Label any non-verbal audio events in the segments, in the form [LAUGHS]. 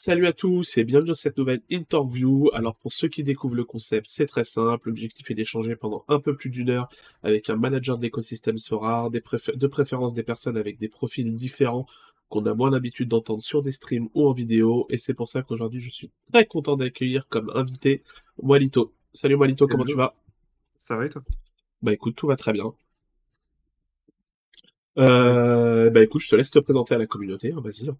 Salut à tous et bienvenue dans cette nouvelle interview. Alors pour ceux qui découvrent le concept, c'est très simple. L'objectif est d'échanger pendant un peu plus d'une heure avec un manager d'écosystème Sora, des de préférence des personnes avec des profils différents qu'on a moins l'habitude d'entendre sur des streams ou en vidéo. Et c'est pour ça qu'aujourd'hui je suis très content d'accueillir comme invité Walito. Salut Walito, comment tu vas? Ça va et toi? Bah écoute, tout va très bien. Euh, bah écoute, je te laisse te présenter à la communauté, hein, vas-y.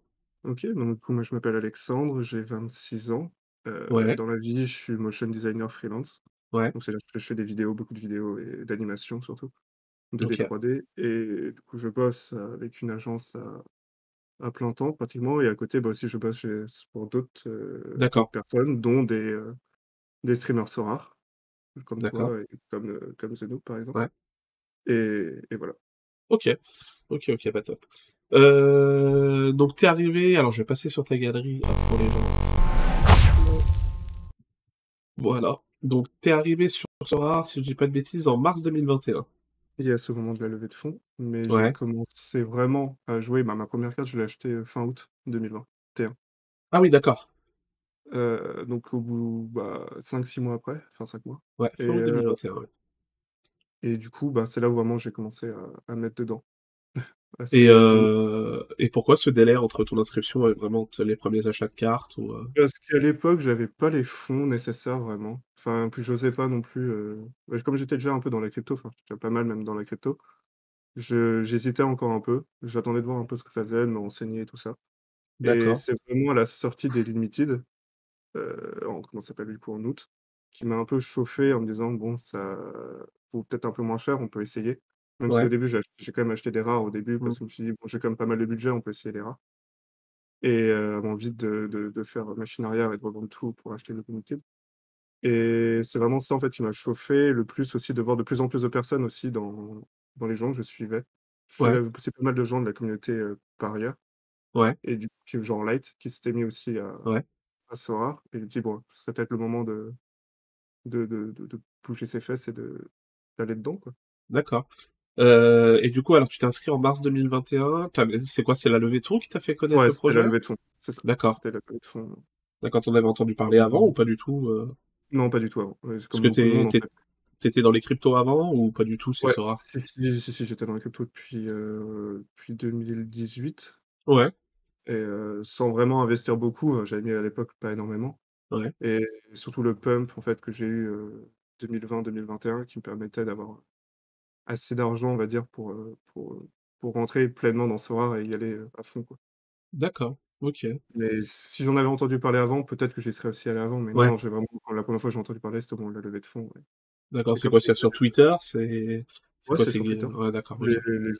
Ok, donc moi je m'appelle Alexandre, j'ai 26 ans. Euh, Ouais, dans la vie, je suis motion designer freelance. ouais, Donc c'est-à-dire que je fais des vidéos, beaucoup de vidéos et d'animation surtout, 2D, ok, 3D. Et du coup, je bosse avec une agence à, à plein temps pratiquement. Et à côté, bah aussi, je bosse chez- pour d'autres euh, d'autres d'accord, personnes, dont des, euh, des streamers so rares, comme d'accord, toi et comme, comme The Noob, par exemple. ouais, Et, et voilà. Ok, ok, ok, bah top. Euh, donc t'es arrivé, alors je vais passer sur ta galerie hop, pour les gens. Voilà. Donc t'es arrivé sur Sora, si je dis pas de bêtises, en mars 2021. Il y a ce moment de la levée de fonds, mais j'ai Ouais. commencé vraiment à jouer. Bah, ma première carte, je l'ai achetée euh, fin août 2021. Ah oui, d'accord. Euh, donc au bout, bah, 5-6 mois après, enfin 5 mois. Ouais, Et, fin août euh, 2021, ouais. Et du coup, bah, c'est là où vraiment j'ai commencé à, à mettre dedans. [LAUGHS] Et, euh, euh, et pourquoi ce délai entre ton inscription et vraiment les premiers achats de cartes ou euh, Parce qu'à l'époque, j'avais pas les fonds nécessaires vraiment. Enfin, puis j'osais pas non plus. euh, ouais, Comme j'étais déjà un peu dans la crypto, enfin, j'étais pas mal même dans la crypto, j'hésitais encore un peu. J'attendais de voir un peu ce que ça faisait, de me renseigner et tout ça. Et c'est vraiment à la sortie des Limited, heu, en comment s'appelle du coup? En août, qui m'a un peu chauffé en me disant: «Bon ça vaut peut-être un peu moins cher, on peut essayer». Même si au début j'ai quand même acheté des rares au début parce que je me suis dit: «Bon j'ai quand même pas mal de budget, on peut essayer les rares» et heu, avant vite de de de faire machine arrière et de revendre tout pour acheter le limited et c'est vraiment ça en fait qui m'a chauffé, le plus aussi de voir de plus en plus de personnes aussi dans dans les gens que je suivais. Je suivais Ouais. aussi pas mal de gens de la communauté, par ailleurs Ouais. et du coup genre Light qui s'était mis aussi à Ouais. à Sora et je me dis: «Bon, c'est peut-être le moment de de de de de bouger ses fesses et de d'aller dedans, quoi». D'accord. Euh, et du coup, alors tu t'es inscrit en mars 2021. T'as- C'est quoi? C'est la levée de fonds qui t'a fait connaître Ouais, le c'était la projet? levée de fonds, c'est ça, D'accord. c'était la levée de fonds. D'accord, t'en avais entendu parler avant ou pas du tout? euh? Non, pas du tout avant, Parce que t'es, en fait. t'étais dans les cryptos avant ou pas du tout, c'est Ouais, Sora? si, si, si, si, j'étais dans la crypto depuis, heu, depuis 2018 Ouais. et sans vraiment investir beaucoup, heu, j'avais mis à l'époque pas énormément Ouais. et surtout le pump, en fait, que j'ai eu, 2020-2021 qui me permettait d'avoir assez d'argent, on va dire, pour, heu, pour, heu, pour rentrer pleinement dans Sora et y aller, à fond, quoi. D'accord. Ok. Mais si j'en avais entendu parler avant, peut-être que j'y serais aussi allé avant, mais non, Ouais. non, j'ai vraiment la première fois que j'ai entendu parler, c'était au moment de la levée de fonds, ouais D'accord. C'est quoi? c'est sur Twitter? C'est, ouais, quoi? c'est ouais, d'accord. Les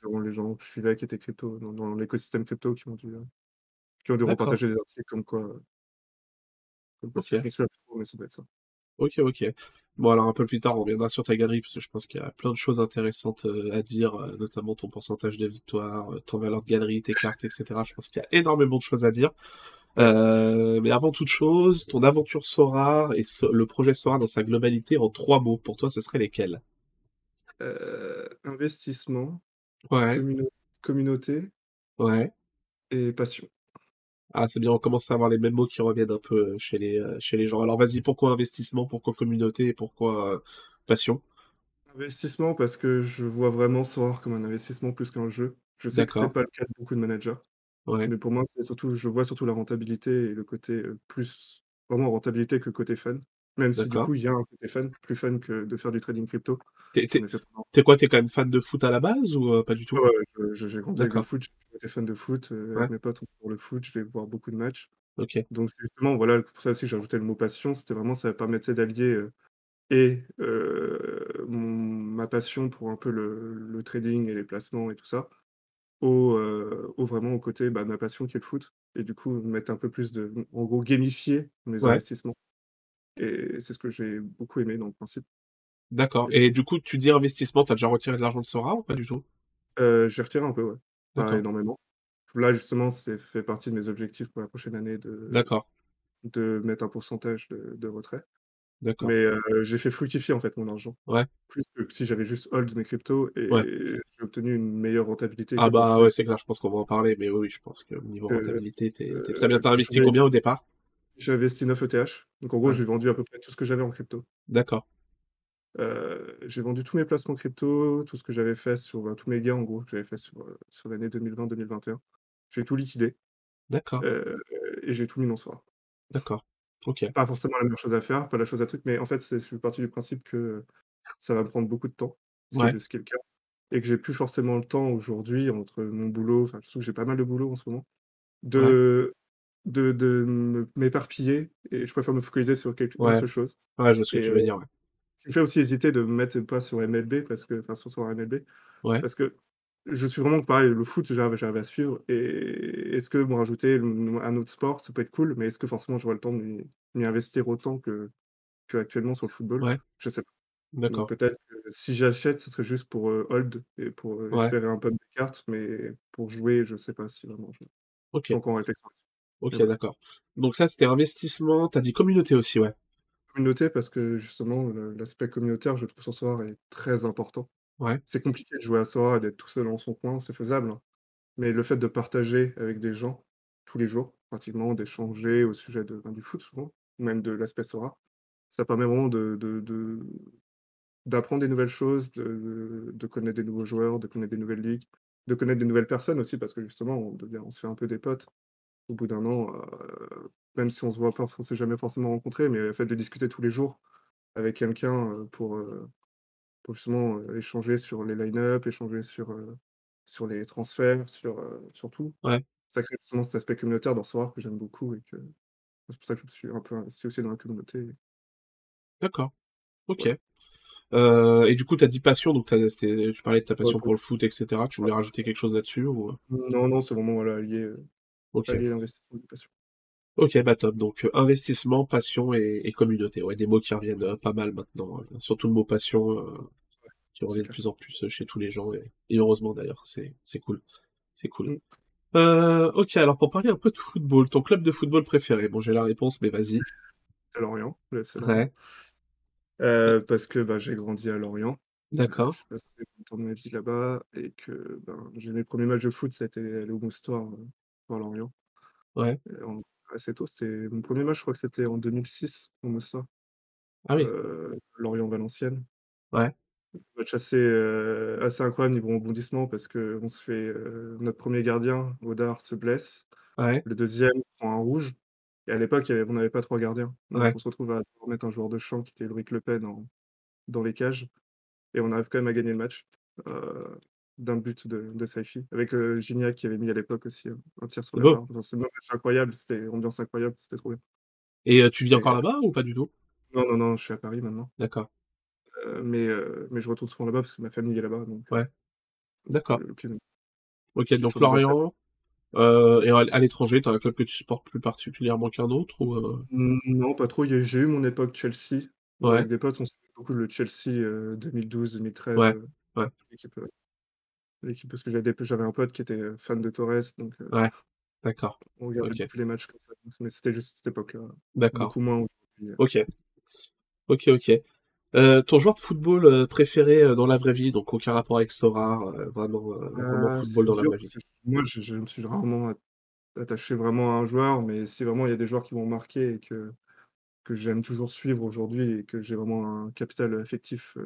gens les gens que je suivais qui étaient crypto, dans dans l'écosystème crypto qui ont dû, qui ont dû repartager des articles comme quoi, comme quoi si je Ok. me souviens plus trop, mais ça doit être ça. Ok, ok. Bon, alors un peu plus tard, on reviendra sur ta galerie, parce que je pense qu'il y a plein de choses intéressantes euh, à dire, euh, notamment ton pourcentage de victoire, euh, ton valeur de galerie, tes cartes, etc. Je pense qu'il y a énormément de choses à dire. Mais avant toute chose, ton aventure Sora et so- le projet Sora dans sa globalité en trois mots, pour toi, ce serait lesquels? Investissement, Ouais, communau communauté ouais. et passion. Ah, c'est bien, on commence à avoir les mêmes mots qui reviennent un peu euh, chez les, euh, chez les gens. Alors vas-y, pourquoi investissement, pourquoi communauté pourquoi euh, passion? Investissement parce que je vois vraiment Sora comme un investissement plus qu'un jeu. Je sais que c'est D'accord, pas le cas de beaucoup de managers. ouais, Mais pour moi, c'est surtout je vois surtout la rentabilité et le côté, plus vraiment rentabilité que côté fun. Même si du d'accord. coup, il y a un côté fun, plus fun que de faire du trading crypto. T'es, quoi, t'es quand même fan de foot à la base ou euh, pas du tout? ouais, j'ai grandi avec le foot, été fan de foot, ouais, avec mes potes, on pour le foot, je vais voir beaucoup de matchs. Donc c'est justement, voilà, pour ça aussi que j'ai rajouté le mot passion, c'était vraiment ça permettait d'allier, heu et mon ma passion pour un peu le le trading et les placements et tout ça, au, vraiment au côté, bah, ma passion qui est le foot. Et du coup, mettre un peu plus de en gros, gamifier mes ouais, investissements. Et c'est ce que j'ai beaucoup aimé dans le principe d'accord. et du coup, tu dis investissement, t'as déjà retiré de l'argent de Sora ou pas du tout? heu, j'ai retiré un peu, ouais, pas énormément. Là, justement, c'est fait partie de mes objectifs pour la prochaine année de de mettre un pourcentage de de retrait. d'accord, Mais, heu, j'ai fait fructifier, en fait, mon argent. ouais, Plus que si j'avais juste hold mes cryptos ouais. et j'ai obtenu une meilleure rentabilité Ah bah ouais, c'est clair, je pense qu'on va en parler, mais oui, je pense que niveau que rentabilité, t'es, t'es très bien. T'as investi combien au départ? J'ai investi 9 ETH. Donc en gros, Ouais. j'ai vendu à peu près tout ce que j'avais en crypto. D'accord. J'ai vendu tous mes placements crypto, tout ce que j'avais fait sur, bah, tous mes gains en gros que j'avais fait sur, l'année 2020-2021. J'ai tout liquidé, D'accord. et j'ai tout mis dans Sorare. D'accord. OK. Pas forcément la meilleure chose à faire, pas la chose à truc, mais en fait, c'est je suis parti du principe que, ça va me prendre beaucoup de temps, ce qui est Ouais. le ce qui est le cas et que j'ai plus forcément le temps aujourd'hui entre mon boulot, enfin surtout que j'ai pas mal de boulot en ce moment, Ouais. de de de me m'éparpiller et je préfère me focaliser sur quelque une Ouais. seule chose Ouais, je vois ce que et tu veux dire, ouais. Me fait aussi hésiter de me mettre pas sur MLB parce que enfin sur Sorare MLB Ouais. parce que je suis vraiment pareil, le foot j'arrive à suivre et est-ce que me rajouter un autre sport, ça peut être cool, mais est-ce que forcément j'aurai le temps de m'y investir autant que qu'actuellement sur le football? Ouais. Je sais pas. Donc D'accord. peut-être que si j'achète, ce serait juste pour, heu, hold et pour, Ouais. espérer un peu des cartes, mais pour jouer, je sais pas si vraiment je OK. encore en réflexion. OK, d'accord. Donc ça, c'était investissement, tu as dit communauté aussi, ouais? Communauté parce que justement l'aspect communautaire, je trouve sur Sorare est très important. Ouais. C'est compliqué de jouer à Sorare et d'être tout seul dans son coin, c'est faisable, hein, mais le fait de partager avec des gens tous les jours, pratiquement, d'échanger au sujet de, ben, du foot souvent, ou même de l'aspect Sorare, ça permet vraiment de de de d'apprendre des nouvelles choses, de de connaître des nouveaux joueurs, de connaître des nouvelles ligues, de connaître des nouvelles personnes aussi parce que justement on devient on se fait un peu des potes au bout d'un an, même si on se voit pas on s'est jamais forcément rencontrés, mais le fait de discuter tous les jours avec quelqu'un, pour, justement, échanger sur les line-up, échanger sur, sur les transferts, sur, sur tout. Ouais. Ça crée justement cet aspect communautaire dans Sorare que j'aime beaucoup et que c'est pour ça que je me suis un peu investi aussi dans la communauté. D'accord. OK. Et du coup, tu as dit passion, donc tu as tu parlais de ta Ouais, passion pour pour le foot et cetera. Tu voulais rajouter quelque chose là-dessus ou? Non, non, c'est vraiment, voilà, lié, OK. bah, top. Donc, heu, investissement, passion et et communauté. Ouais, des mots qui reviennent, heu, pas mal maintenant, heu, surtout le mot passion, Ouais, qui revient de plus en plus, chez tous les gens et et heureusement d'ailleurs, c'est cool. C'est cool. Heu, OK, alors pour parler un peu de football, ton club de football préféré? Bon, j'ai la réponse, mais vas-y. Lorient, le FC Lorient. Ouais. Parce que, bah, j'ai grandi à Lorient, D'accord. j'ai passé beaucoup de ma vie là-bas et que, ben, j'ai mes 1ers matchs de foot, ça a été aller au Moustoir, Lorient. Ouais. Et assez tôt, c'était mon 1er match, je crois que c'était en 2006 au Moustoir, Ah oui. heu, Lorient-Valenciennes. Ouais. Match assez, heu, assez incroyable niveau rebondissement parce qu'on se fait, heu, notre 1er gardien, Godard, se blesse. Ouais. Le 2e prend un rouge et à l'époque, il y avait on n'avait pas 3 gardiens. Donc Ouais. on se retrouve à devoir mettre un joueur de champ qui était Ulric Le Pen en dans les cages et on arrive quand même à gagner le match, heu, d'un but de de Saifi avec, heu, Gignac qui avait mis à l'époque aussi un un tir sur la Beau. barre. Enfin, c'est incroyable, c'était ambiance incroyable, c'était trop bien. Et heu, tu vis encore Et là-bas ou pas du tout? Non, non, non, je suis à Paris maintenant. D'accord. Mais mais je retourne souvent là-bas parce que ma famille est là-bas Ouais. D'accord. OK, donc. Lorient, heu et à l'étranger, tu as un club que tu supportes plus particulièrement qu'un autre ou? Mmh, non, pas trop. J'ai eu mon époque Chelsea, Ouais. avec des potes, on suivait beaucoup le Chelsea, heu, 2012-2013, Ouais. Ouais. Parce que j'avais un pote qui était, fan de Torres donc Ouais. D'accord. on regardait OK. beaucoup les matchs comme ça, mais c'était juste cette époque-là, D'accord. beaucoup moins OK. OK, OK. Ton joueur de football, préféré, dans la vraie vie, donc aucun rapport avec heu, vraiment, vraiment Ah, football c'est dans la vraie vie? moi, je je me suis rarement attaché vraiment à un joueur, mais si vraiment il y a des joueurs qui m'ont marqué et que que j'aime toujours suivre aujourd'hui et que j'ai vraiment un capital, affectif,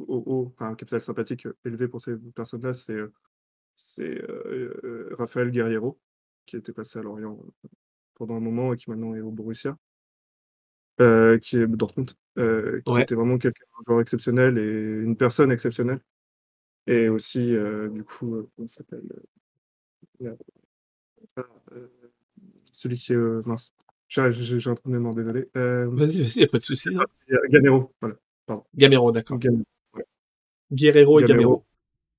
haut enfin un capital sympathique, heu, élevé pour ces personnes-là, c'est, heu, c'est, heu heu, Raphaël Guerreiro, qui était passé à Lorient, pendant un moment et qui maintenant est au Borussia. Qui est Dortmund, heu, qui Ouais. était vraiment quelqu'un un joueur exceptionnel et une personne exceptionnelle et aussi, du coup, comment s'appelle, celui qui est, mince, j'ai un trou de mémoire, désolé, Vas-y, vas-y, il y a pas de souci, hein. Gamero, voilà, pardon. Gamero, d'accord. Guerreiro et Gamero,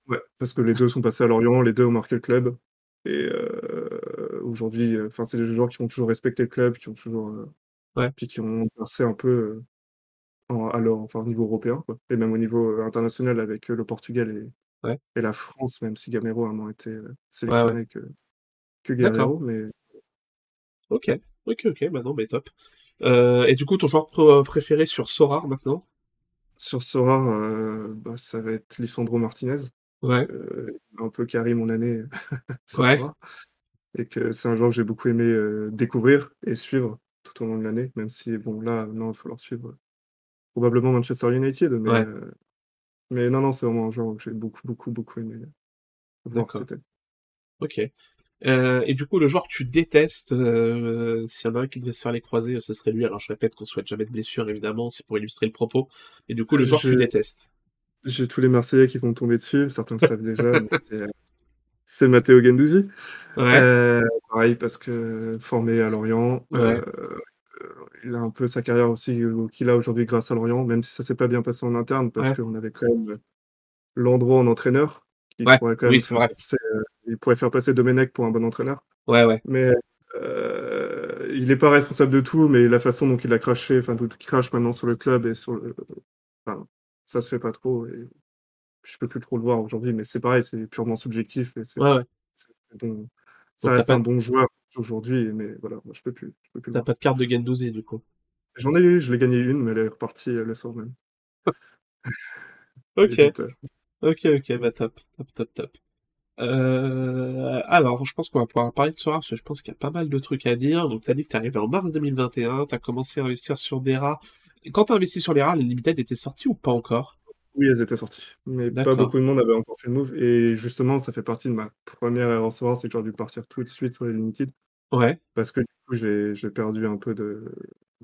ouais, parce que les 2 sont passés à Lorient, les 2 ont marqué le club et heu, aujourd'hui, heu, enfin, c'est des joueurs qui ont toujours respecté le club, qui ont toujours, heu, Ouais. puis qui ont percé un peu, en alors enfin au niveau européen, quoi et même au niveau, international avec, le Portugal et Ouais. et la France, même si Gamero a moins été, Ouais, sélectionné que que D'accord. Guerreiro, mais OK. OK, OK, bah, non, mais top. Et du coup, ton joueur préféré sur Sorare maintenant? Sur Sorare, heu, bah, ça va être Lisandro Martinez, Ouais. un peu carry mon année [LAUGHS] sur Ouais. Et que c'est un joueur que j'ai beaucoup aimé, heu, découvrir et suivre. tout au long de l'année, même si bon là, non, il va falloir suivre, probablement Manchester United, mais Ouais. heu, mais non, non, c'est vraiment un joueur que j'ai beaucoup, beaucoup, beaucoup aimé voir D'accord. cette année. OK. Heu et du coup, le joueur que tu détestes, heu, s'il y en a un qui devait se faire les croisés, ce serait lui. Alors je répète qu'on souhaite jamais de blessure évidemment, c'est pour illustrer le propos et du coup, le joueur que tu détestes? j'ai tous les Marseillais qui vont tomber dessus, certains le savent déjà, [LAUGHS] c'est, c'est Matteo Guendouzi. Ouais. Pareil parce que formé à Lorient, Ouais. il a un peu sa carrière aussi, qu'il a aujourd'hui grâce à Lorient, même si ça s'est pas bien passé en interne parce Ouais. qu'on avait quand même, Landreau en entraîneur, qui Ouais, pourrait quand oui, même c'est faire vrai. passer, il pourrait faire passer Domenech pour un bon entraîneur. Ouais, ouais. Mais, heu, il est pas responsable de tout, mais la façon dont il a craché, enfin il crache maintenant sur le club et sur le enfin, ça se fait pas trop et je peux plus trop le voir aujourd'hui, mais c'est pareil, c'est purement subjectif et c'est Ouais, ouais. bon, ça reste un bon joueur aujourd'hui, mais voilà, moi je peux plus je peux plus le tu as voir. pas de carte de Guendouzi du coup? J'en ai eu, je l'ai gagné une, mais elle est repartie, heu, le soir même. [LAUGHS] OK. [LAUGHS] Débiteur. OK, OK, bah top, top, top, top. Heu, alors je pense qu'on va pouvoir parler de Sora parce que je pense qu'il y a pas mal de trucs à dire. Donc tu as dit que tu es arrivé en mars 2021, tu as commencé à investir sur des rares. Quand tu as investi sur les rares, les limited étaient sorties ou pas encore? Oui, elles étaient sorties, mais pas beaucoup de monde avait encore fait le move et justement, ça fait partie de ma 1re erreur Sora, c'est que j'aurais dû partir tout de suite sur les limited. Ouais. Parce que du coup, j'ai perdu un peu de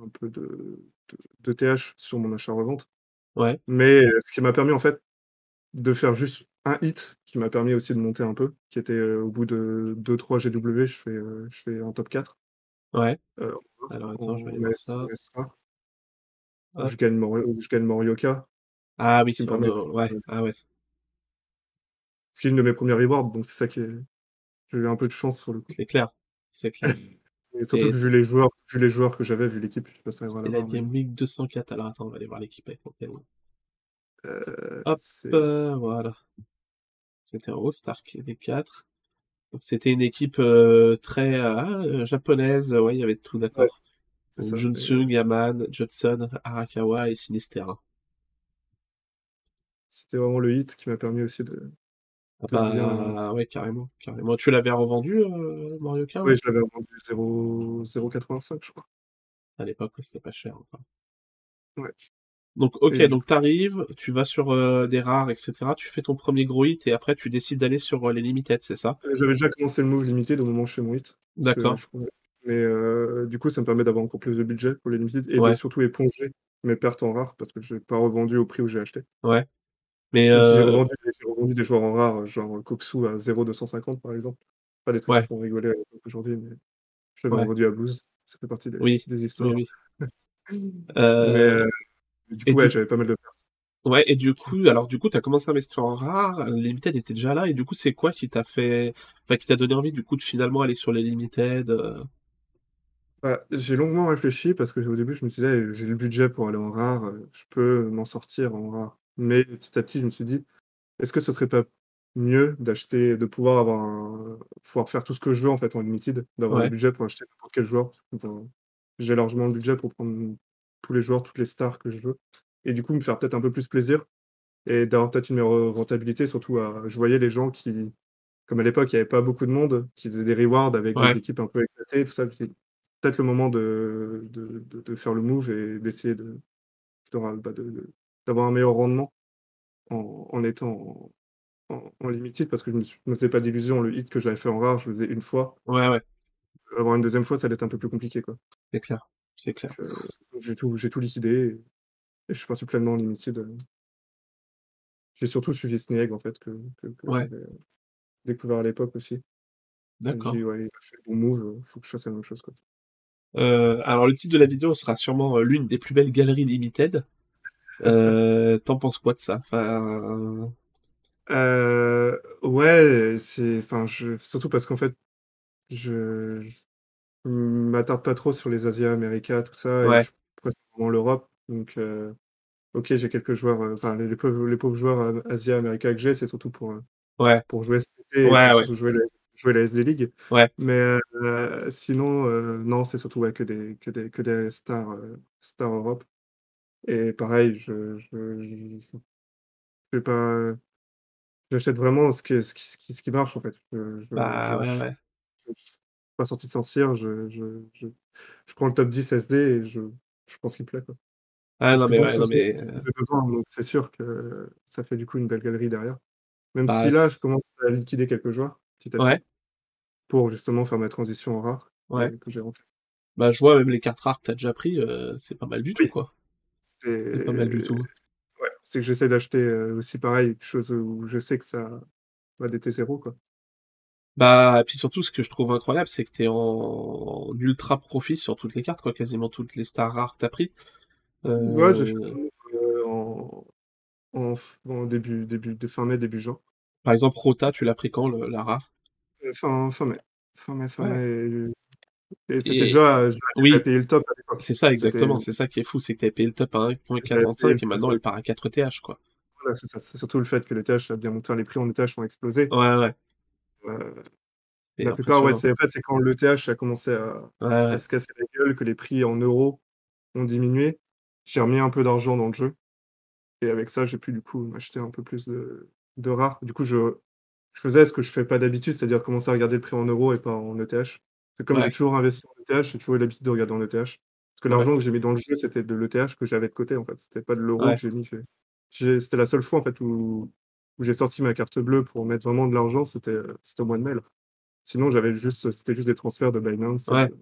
un peu de de d'ETH sur mon achat-revente. Ouais. Mais ce qui m'a permis en fait de faire juste un hit, qui m'a permis aussi de monter un peu, qui était, heu, au bout de 2-3 GW, je fais, heu, je fais un top 4. Ouais. Heu, Alors attends, je vais aller voir ça. Hop. je gagne Mor je gagne Morioka. Ah oui, qui me permet ouais, ah ouais. C'est une de mes 1res rewards, donc c'est ça qui est j'ai eu un peu de chance sur le coup. C'est clair, c'est clair. [LAUGHS] Et surtout Et que c vu les joueurs vu les joueurs que j'avais, vu l'équipe, je sais pas si tu arriveras à la mais Game Week 204. Alors attends, on va aller voir l'équipe avec Hop, voilà. C'était un All-Star des 4. Donc c'était une équipe, heu, très, ah, japonaise, ouais, il y avait tout, Ouais, d'accord. c'est Donc ça Junsung, Yaman, Judson, Arakawa et Sinistera. C'était vraiment le hit qui m'a permis aussi de Ah de bien bah, ouais, carrément, carrément. Tu l'avais revendu, Morioka, Ouais, ouais? je l'avais revendu 0 0,85 je crois. À l'époque, ouais, c'était pas cher encore. Ouais. Donc OK, Et donc coup tu vas sur, heu, des rares et cetera, tu fais ton 1er gros hit et après tu décides d'aller sur, heu, les limited, c'est ça? Heu, j'avais déjà commencé le move limited au moment où je fais mon hit, D'accord. mais du coup, ça me permet d'avoir encore plus de budget pour les limited et de surtout éponger mes pertes en rare parce que j'ai pas revendu au prix où j'ai acheté. Ouais. Mais j'ai revendu des j'ai revendu des joueurs en rare, genre Koksu à 0,250 par exemple. Pas des trucs qui Ouais. font rigoler aujourd'hui, mais je l'avais Ouais. revendu à Blues, ça fait partie des Oui, des oui, histoires. oui. [LAUGHS] Mais Heu heu, du et coup, ouais, du j'avais pas mal de pertes. Ouais et du coup alors du coup, tu as commencé à investir en rares, les limited étaient déjà là et du coup, c'est quoi qui t'a fait enfin qui t'a donné envie du coup de finalement aller sur les limited, heu? Bah, j'ai longuement réfléchi parce qu'au début, je me disais: «J'ai le budget pour aller en rare, heu, je peux m'en sortir en rare». Mais petit à petit, je me suis dit: «Est-ce que ce serait pas mieux d'acheter de pouvoir avoir un pouvoir faire tout ce que je veux en fait en limited, d'avoir le budget pour acheter n'importe quel joueur?» enfin, j'ai largement le budget pour prendre tous les joueurs, toutes les stars que je veux et du coup, me faire peut-être un peu plus plaisir et d'avoir peut-être une meilleure rentabilité surtout à je voyais les gens qui comme à l'époque, il y avait pas beaucoup de monde, qui faisaient des rewards avec des équipes un peu éclatées, tout ça, me «Peut-être le moment de de de de faire le move et d'essayer de bah, d'avoir un meilleur rendement en en étant en en limited» parce que je me suis je me faisais pas d'illusions, le hit que j'avais fait en rare, je le faisais 1 fois. Ouais, ouais. Avoir une 2e fois, ça allait être un peu plus compliqué, quoi. C'est clair, c'est clair. Donc j'ai tout j'ai tout liquidé et je suis parti pleinement en limited, j'ai surtout suivi Sneyeg en fait que que que Ouais. j'avais, heu, découvert à l'époque aussi. D'accord. «Ouais, il a fait le bon move, heu, faut que je fasse la même chose, quoi». Alors le titre de la vidéo sera sûrement, l'une des plus belles galeries limited. Heu, tu en penses quoi de ça? Enfin Heu, ouais, c'est enfin, je surtout parce qu'en fait, je m'attarde pas trop sur les Asia, America, tout ça et Ouais. je préfère vraiment l'Europe donc heu, OK, j'ai quelques joueurs, heu, enfin les les pauvres les pauvres joueurs, heu, Asia, America que j'ai, c'est surtout pour, Ouais. pour jouer et Ouais, surtout jouer la jouer la SD League. Mais sinon, non, c'est surtout, que des que des que des stars, stars Europe et pareil, je je je je fais pas j'achète vraiment ce qui ce qui ce qui marche en fait. Je Bah, ouais, ouais. Pas sorti de Saint-Cyr, je je je je prends le top 10 SD et je je prends ce qui me plaît, quoi. Ah Parce non, mais bon, ouais, ce non, sont mais heu j'ai besoin, donc c'est sûr que ça fait du coup une belle galerie derrière. Même Bah si là, je commence à liquider quelques joueurs, petit à Ouais. petit, pour justement faire ma transition en rare Ouais. que que j'ai rentré. Bah, je vois même les cartes rares que tu as déjà pris, heu, c'est pas mal du tout, quoi. C'est pas mal du tout. ouais, c'est que j'essaie d'acheter, aussi pareil, quelque chose où je sais que ça va DT 0, quoi. Bah, et puis surtout, ce que je trouve incroyable, c'est que tu es en ultra profit sur toutes les cartes, quoi, quasiment toutes les stars rares que tu as pris. Ouais, j'ai fait heu, en en en début début de fin mai, début juin. Par exemple, Rota, tu l'as pris quand le la rare? Heu, fin fin mai. Fin mai, fin Ouais. mai et c'était Et déjà, oui, payé le top à l'époque. c'est ça exactement, c'est ça qui est fou, c'est que tu avais payé le top à un point j'avais payé le quatre-vingt-cinq et top, maintenant elle part à 4 ETH, quoi. Voilà, c'est ça, c'est surtout le fait que l'ETH a bien monté, enfin les prix en ETH ont explosé. Ouais, ouais. La plupart, ouais, c'est en fait, quand l'ETH a commencé à Ouais, à ouais. se casser la gueule, que les prix en euros ont diminué, j'ai remis un peu d'argent dans le jeu et avec ça, j'ai pu du coup m'acheter un peu plus de de rares. Du coup, je je faisais ce que je fais pas d'habitude, c'est-à-dire commencer à regarder le prix en euros et pas en ETH. Comme j'ai toujours investi en ETH, j'ai toujours eu l'habitude de regarder en ETH. Parce que l'argent que j'ai mis dans le jeu, c'était de l'ETH que j'avais de côté, en fait. C'était pas de l'euro que j'ai mis, c'était la seule fois, en fait, où où j'ai sorti ma carte bleue pour mettre vraiment de l'argent, c'était, heu, c'était au mois de mai, là. Sinon, j'avais juste c'était juste des transferts de Binance Ouais. de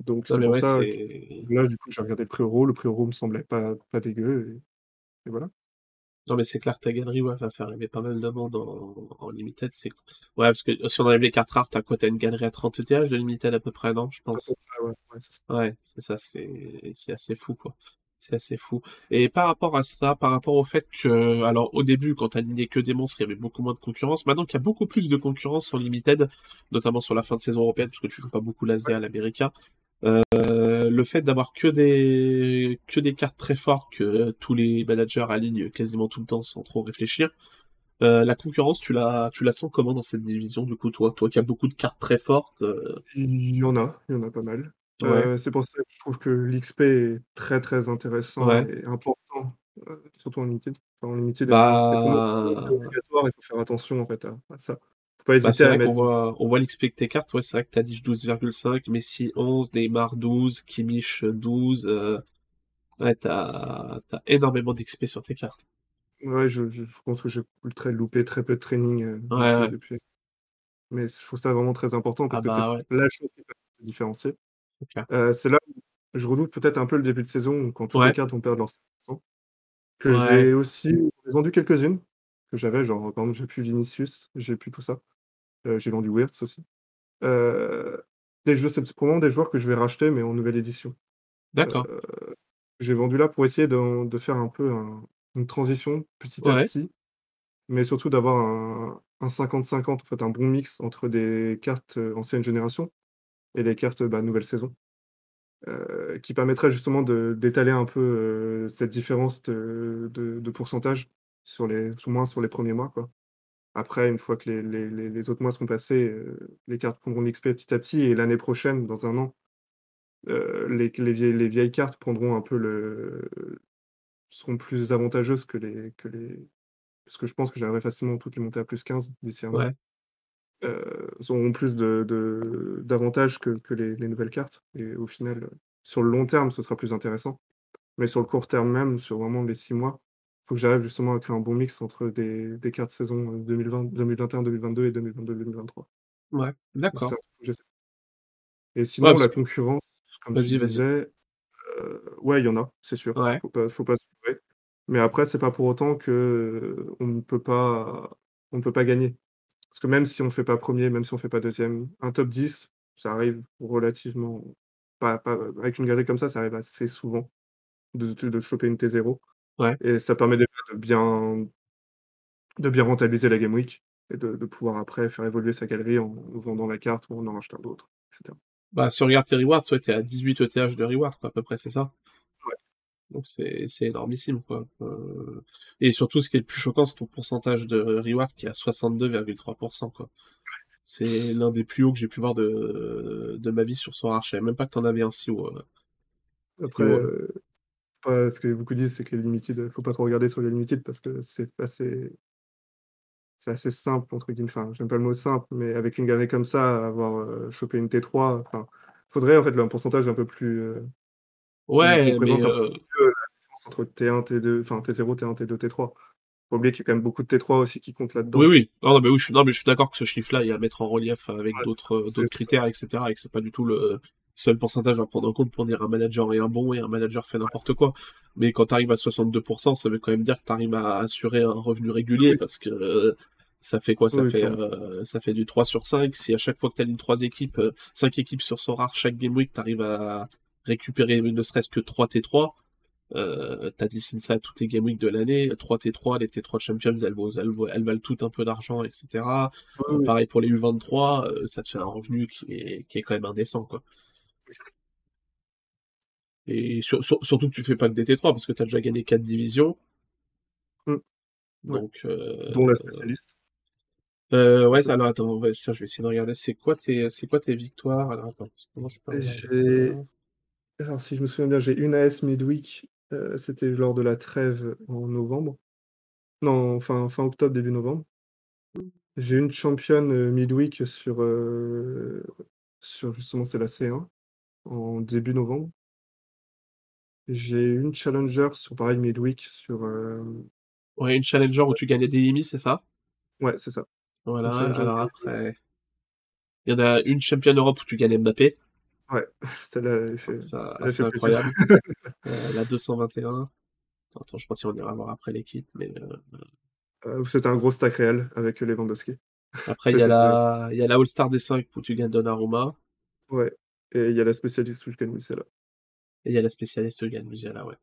donc c'est mais pour ouais, ça que là, du coup, j'ai regardé le prix euro, le prix euro me semblait pas pas dégueu et et voilà. Non, mais c'est clair que ta galerie, ouais, va faire rêver pas mal de monde en en limited, c'est ouais, parce que si on enlève les cartes rares, tu as quoi? Tu as une galerie à 30 ETH de limited à peu près, non, je pense? ouais, ouais, c'est ça. C'est assez fou, quoi. C'est assez fou et par rapport à ça, par rapport au fait que alors au début, quand tu alignais que des monstres, il y avait beaucoup moins de concurrence. Maintenant qu'il y a beaucoup plus de concurrence en limited, notamment sur la fin de saison européenne, parce que tu joues pas beaucoup l'Asia, l'América, heu, le fait d'avoir que des que des cartes très fortes que tous les managers alignent quasiment tout le temps sans trop réfléchir, heu, la concurrence, tu la tu la sens comment dans cette division, du coup, toi? Toi qui as beaucoup de cartes très fortes, heu Il y en a, il y en a pas mal. Ouais. Heu, c'est pour ça que je trouve que l'XP est très, très intéressant Ouais. et important, heu, surtout en limited. Enfin, en limited, heu, c'est Bah obligatoire, il faut faire attention, en fait, à à ça. Faut pas Bah, hésiter à mettre voit on voit l'XP que tes cartes, ouais, c'est vrai que Tadic 12,5, Messi 11, Neymar 12, Kimmich 12, heu, ouais, tu S as tu as énormément d'XP sur tes cartes. Ouais, je je je pense que j'ai très loupé très peu de training, Ouais, depuis mais je trouve ça vraiment très important Ah parce que c'est bah, la chose qui peut différencier. Heu, c'est là où je redoute peut-être un peu le début de saison quand toutes les cartes vont perdre leur que Ouais. j'ai aussi vendu quelques-unes que j'avais, genre, par exemple, j'ai plus Vinicius, j'ai plus tout ça. Heu, j'ai vendu Wirtz aussi. Heu, des jeux c'est probablement des joueurs que je vais racheter mais en nouvelle édition. D'accord. j'ai vendu là pour essayer de de faire un peu un une transition petit à Ouais. petit, mais surtout d'avoir un un 50-50, en fait, un bon mix entre des cartes, ancienne génération et des cartes, bah, nouvelle saison. Heu, qui permettrait justement d'étaler un peu, heu, cette différence de de pourcentage sur les moins sur les 1ers mois, quoi. Après, une fois que les les les autres mois seront passés, heu, les cartes prendront l'XP petit à petit et l'année prochaine, dans 1 an, les vieilles les vieilles cartes prendront un peu le seront plus avantageuses que les que les parce que je pense que j'arriverai facilement toutes les monter à +15 d'ici 1 an. Ouais. Elles auront plus de de d'avantages que que les les nouvelles cartes et au final, sur le long terme, ce sera plus intéressant. Mais sur le court terme même, sur vraiment les 6 mois, faut que j'arrive justement à créer un bon mix entre des des cartes saison, heu, 2020-2021-2022 et 2022-2023. Ouais, d'accord. et Ouais, sinon parce la concurrence, comme tu disais, heu, ouais, il y en a, c'est sûr. Ouais. Faut pas faut pas se leurrer. Mais après, c'est pas pour autant que, heu, on ne peut pas on ne peut pas gagner. Parce que même si on fait pas 1er, même si on fait pas 2e, un top 10, ça arrive relativement pas pas avec une galerie comme ça, ça arrive assez souvent de choper une T0 Ouais. et ça permet déjà de bien de bien rentabiliser la game week et de de pouvoir après faire évoluer sa galerie en vendant la carte ou en en rachetant d'autres et cetera. Bah, si on regarde tes rewards, ouais, tu es à 18 ETH de rewards, quoi, à peu près, c'est ça? Donc c'est c'est énormissime, quoi, heu et surtout, ce qui est le plus choquant, c'est ton pourcentage de reward qui est à 62,3 %, quoi. C'est l'un des plus hauts que j'ai pu voir de de ma vie sur Sora. Je savais même pas que tu en avais un si haut, heu si Après, pas ce que beaucoup disent, c'est que les limited, faut pas trop regarder sur les limited parce que c'est assez c'est assez simple entre guillemets, enfin, j'aime pas le mot simple, mais avec une galerie comme ça, avoir, chopé une T3, enfin, faudrait en fait un pourcentage un peu plus, Ouais, mais peu la différence entre T1, T2, enfin T0, T1, T2, T3. Faut oublier qu'il y a quand même beaucoup de T3 aussi qui comptent Oui, là-dedans. oui. Non, non, mais oui, je suis non, mais je suis d'accord que ce chiffre-là, il y a à mettre en relief avec Ouais, d'autres, ça. critères et cetera et que c'est pas du tout le seul pourcentage à prendre en compte pour dire un manager est un bon et un manager fait n'importe quoi. Mais quand tu arrives à 62% ça veut quand même dire que tu arrives à assurer un revenu régulier oui. parce que, heu, ça fait quoi? Ça Oui, oui, fait, heu, ça fait du 3 sur 5. Si à chaque fois que tu alignes 3 équipes, heu, 5 équipes sur Sorare chaque game week, tu arrives à récupérer ne serait-ce que 3 T3, heu, tu additionnes ça à toutes les game week de l'année, 3 T3, les T3 Champions, elles valent toutes un peu d'argent et cetera. Oui, Heu, oui. pareil pour les U23, heu, ça te fait un revenu qui est qui est quand même indécent, quoi. Et sur sur surtout que tu fais pas que des T3 parce que tu as déjà gagné 4 divisions. Mmh. Ouais. Donc heu Dont la spécialiste. heu, ouais, ça alors attends, ouais, tiens, je vais essayer de regarder c'est quoi tes c'est quoi tes victoires? Alors attends, moi je peux. J'ai alors si je me souviens bien, j'ai une AS Midweek, heu, c'était lors de la trêve en novembre. Non, fin fin octobre, début novembre. J'ai une championne, heu, Midweek sur, heu, sur justement c'est la C1, en début novembre. J'ai une challenger sur pareil Midweek sur, hem, Ouais, une sur, challenger où tu gagnais des limites, c'est ça? Ouais, c'est ça. Voilà, alors gagnais après il y en a une championne Europe où tu gagnes Mbappé. Ouais, [LAUGHS] celle-là, elle avait fait Ça elle fait incroyable. [LAUGHS] Heu, la 221. Attends, je crois qu'on ira voir après l'équipe, mais Heu, où c'était un gros stack réel avec Lewandowski. Après il y a la y a la All-Star des 5 où tu gagnes Donnarumma. Ouais et il y a la spécialiste où je gagne Musiala. Et il y a la spécialiste où gagne Musiala, ouais.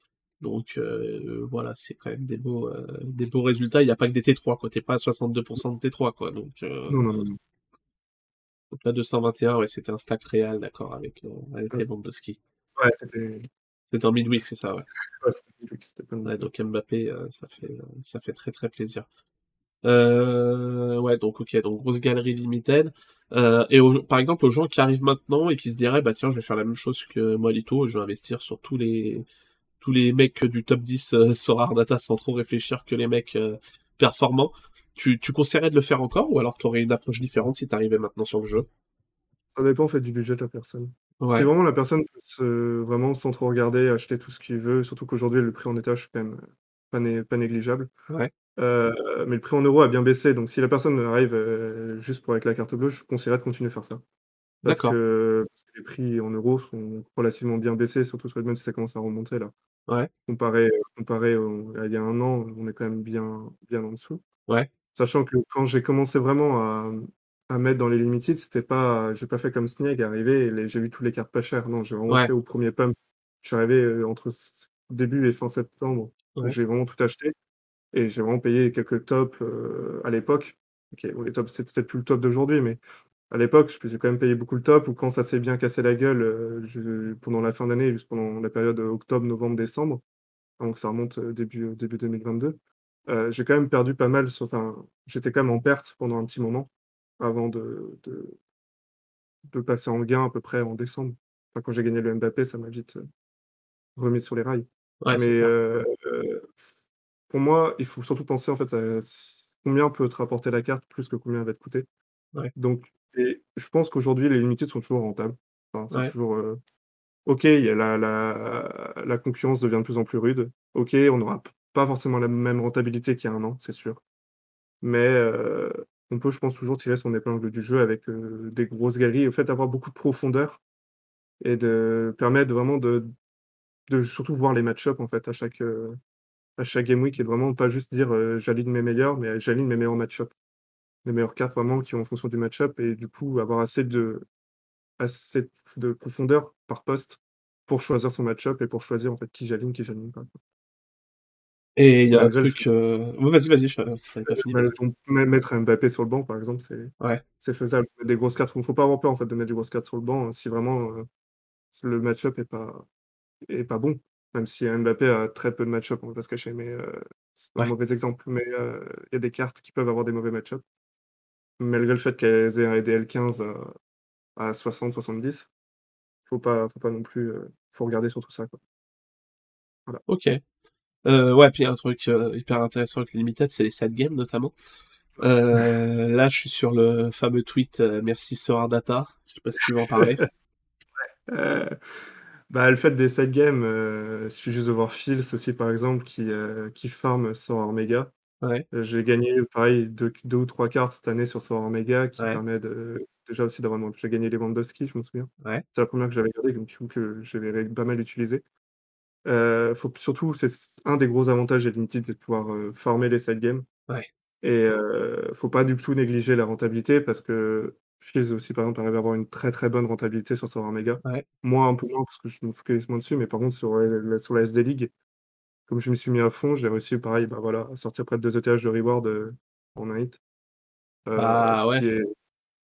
Donc heu, voilà, c'est quand même des beaux, des beaux résultats. Il y a pas que des T3, quoi. Tu es pas à 62% de T3, quoi, donc non, non, non. Donc la 221, ouais, c'était un stack réel, d'accord, avec, heu, avec. Lewandowski. Ouais, c'était C'était en midweek, c'est ça, ouais. Ouais, c'était Midweek, c'était pas Ouais, donc Mbappé, heu, ça fait, ça fait très, très plaisir. Heu, ouais, donc OK, donc grosse galerie limited. Heu et aux par exemple, aux gens qui arrivent maintenant et qui se diraient: «Bah tiens, je vais faire la même chose que Molito, je vais investir sur tous les tous les mecs du top 10, heu, Sorare Data sans trop réfléchir que les mecs, performants». Tu tu conseillerais de le faire encore ou alors tu aurais une approche différente si tu arrivais maintenant sur le jeu? Ça dépend en fait du budget de la personne. Si Ouais. vraiment la personne peut se vraiment sans trop regarder, acheter tout ce qu'il veut, surtout qu'aujourd'hui le prix en étage est quand même, pas né pas négligeable. Ouais. Heu, mais le prix en euros a bien baissé, donc si la personne arrive, heu, juste pour avec la carte bleue, je conseillerais de continuer à faire ça. Parce que parce que les prix en euros sont relativement bien baissés, surtout sur même si ça commence à remonter là. Ouais. Comparé, heu, comparé au à il y a 1 an, on est quand même bien bien en dessous. Ouais. Sachant que quand j'ai commencé vraiment à, à mettre dans les limited, c'était pas j'ai pas fait comme Sneg, arrivé et les j'ai vu tous les cartes pas chères. Non, j'ai vraiment Ouais. fait au 1er pump. Je suis arrivé, heu, entre s début et fin septembre, Ouais. j'ai vraiment tout acheté et j'ai vraiment payé quelques tops, heu, à l'époque. OK, bon les tops, c'est peut-être plus le top d'aujourd'hui, mais à l'époque, je j'ai quand même payé beaucoup le top ou quand ça s'est bien cassé la gueule, je pendant la fin d'année, juste pendant la période, octobre, novembre, décembre, donc ça remonte, début, début 2022. Heu, j'ai quand même perdu pas mal enfin, j'étais quand même en perte pendant un petit moment avant de de de passer en gain à peu près en décembre. Enfin, quand j'ai gagné le Mbappé, ça m'a vite, heu, remis sur les rails. Ouais, Mais heu, pour moi, il faut surtout penser en fait à combien peut te rapporter la carte plus que combien elle va te coûter. Ouais. Donc et je pense qu'aujourd'hui les limited sont toujours rentables. Enfin, c'est Ouais. toujours, heu, OK, la la la concurrence devient de plus en plus rude. OK, on aura pas forcément la même rentabilité qu'il y a 1 an, c'est sûr. Mais heu, on peut, je pense, toujours tirer son épingle du jeu avec, heu, des grosses galeries. Le fait d'avoir beaucoup de profondeur et de permettre vraiment de de surtout voir les match-up en fait à chaque, heu, à chaque game week et de vraiment pas juste dire, «J'aligne mes meilleurs», mais j'aligne mes meilleurs match-up. Les meilleures cartes vraiment qui vont en fonction du match-up et du coup avoir assez de assez de profondeur par poste pour choisir son match-up et pour choisir en fait qui j'aligne, qui j'aligne pas. Et il y a un le truc, heu ouais, vas-y, vas-y, je tu avais pas fini, mettre Mbappé sur le banc par exemple, c'est Ouais. faisable. Des grosses cartes, faut faut pas avoir peur en fait de mettre des grosses cartes sur le banc, si vraiment, si le match-up est pas est pas bon. Même si Mbappé a très peu de match-up, on va pas se cacher, mais heu, c'est un Ouais. mauvais exemple, mais il y a des cartes qui peuvent avoir des mauvais match-up. Malgré le fait qu'elles aient des L15 à à 60-70, faut pas faut pas non plus, faut regarder surtout ça, quoi. Voilà. OK. Heu, ouais, puis il y a un truc, heu, hyper intéressant avec les limited, c'est les side games notamment. Heu, là, je suis sur le fameux tweet, merci Sorar Data. Je sais pas si tu veux en parler? [LAUGHS] Bah, le fait des side games, de voir Fils aussi par exemple qui, qui farm Sorare Mega. Ouais. J'ai gagné pareil 2 q 2 ou 3 cartes cette année sur Sorare Mega qui Ouais. permet de déjà aussi d'avoir j'ai gagné Lewandowski, je m'en souviens. Ouais. C'est la 1re que j'avais gardée donc que j'avais pas mal utilisée. Heu, faut surtout c'est un des gros avantages limited, c'est de pouvoir, heu, farmer les side games Ouais. et heu, faut pas du tout négliger la rentabilité parce que Fils aussi par exemple arrive à avoir une très, très bonne rentabilité sur Sorare Mega. Ouais. Moi un peu moins parce que je me focalise moins dessus, mais par contre sur, la sur la SD League, comme je m'y suis mis à fond, j'ai réussi pareil, bah, voilà, à sortir près de 2 ETH de reward, en 1 hit. Heu, Bah, ce ouais. qui est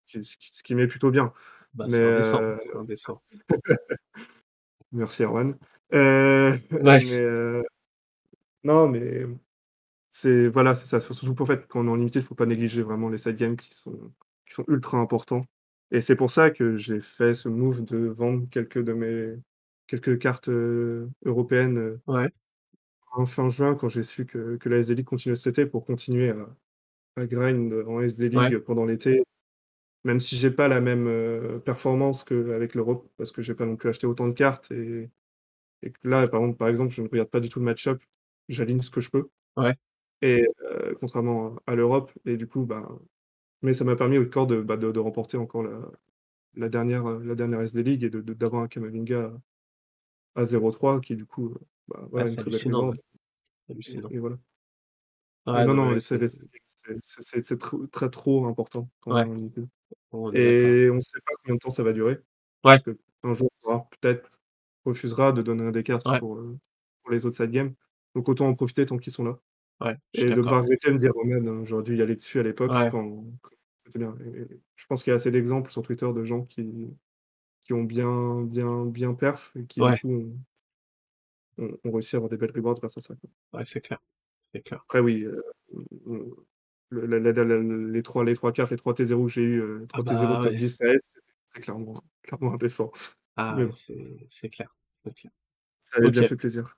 ce qui ce qui m'est plutôt bien. Bah, Mais indécent, indécent. [LAUGHS] merci Erwan. Ouais. mais heu, non, mais c'est voilà, c'est ça, surtout qu'en fait, quand on est en limited, faut pas négliger vraiment les side games qui sont qui sont ultra importants et c'est pour ça que j'ai fait ce move de vendre quelques de mes quelques cartes, heu, européennes, Ouais. en fin juin quand j'ai su que que la SD League continuait cet été pour continuer à à grind en SD Ouais. League pendant l'été. Même si j'ai pas la même, performance qu'avec l'Europe parce que j'ai pas non plus acheté autant de cartes et et que là, par exemple par exemple, je ne regarde pas du tout le match-up, j'aligne ce que je peux Ouais. et heu, contrairement à l'Europe et du coup, bah mais ça m'a permis de, bah, de de remporter encore la la dernière, la dernière SD League et d'avoir un Camavinga à 0.3 qui du coup, bah, Ah, voilà une c'est très belle et Hallucinant. et voilà. Et non, non, c'est tr très trop important quand on Ouais. On et on sait pas combien de temps ça va durer parce Ouais. qu'un jour, Sorare peut-être refusera de donner des cartes Ouais. pour, heu, pour les autres side games. Donc autant en profiter tant qu'ils sont là Ouais, et de pas regretter, me dire: «Oh man, j'aurais dû y aller dessus à l'époque Ouais. quand quand bien» et et je pense qu'il y a assez d'exemples sur Twitter de gens qui qui ont bien bien bien perf et qui du coup ont ont ont réussi à avoir des belles rewards grâce à ça, quoi. Ouais, c'est clair, c'est clair. Après oui, heu, mmh, le la la da la les 3 les 3 cartes, les 3 T0 que j'ai eu, heu, Ah 3 T0 bah, top ouais. 10 AS, c'était clairement clairement indécent. Ah bon. c'est clair, c'est clair. Ça avait bien fait plaisir.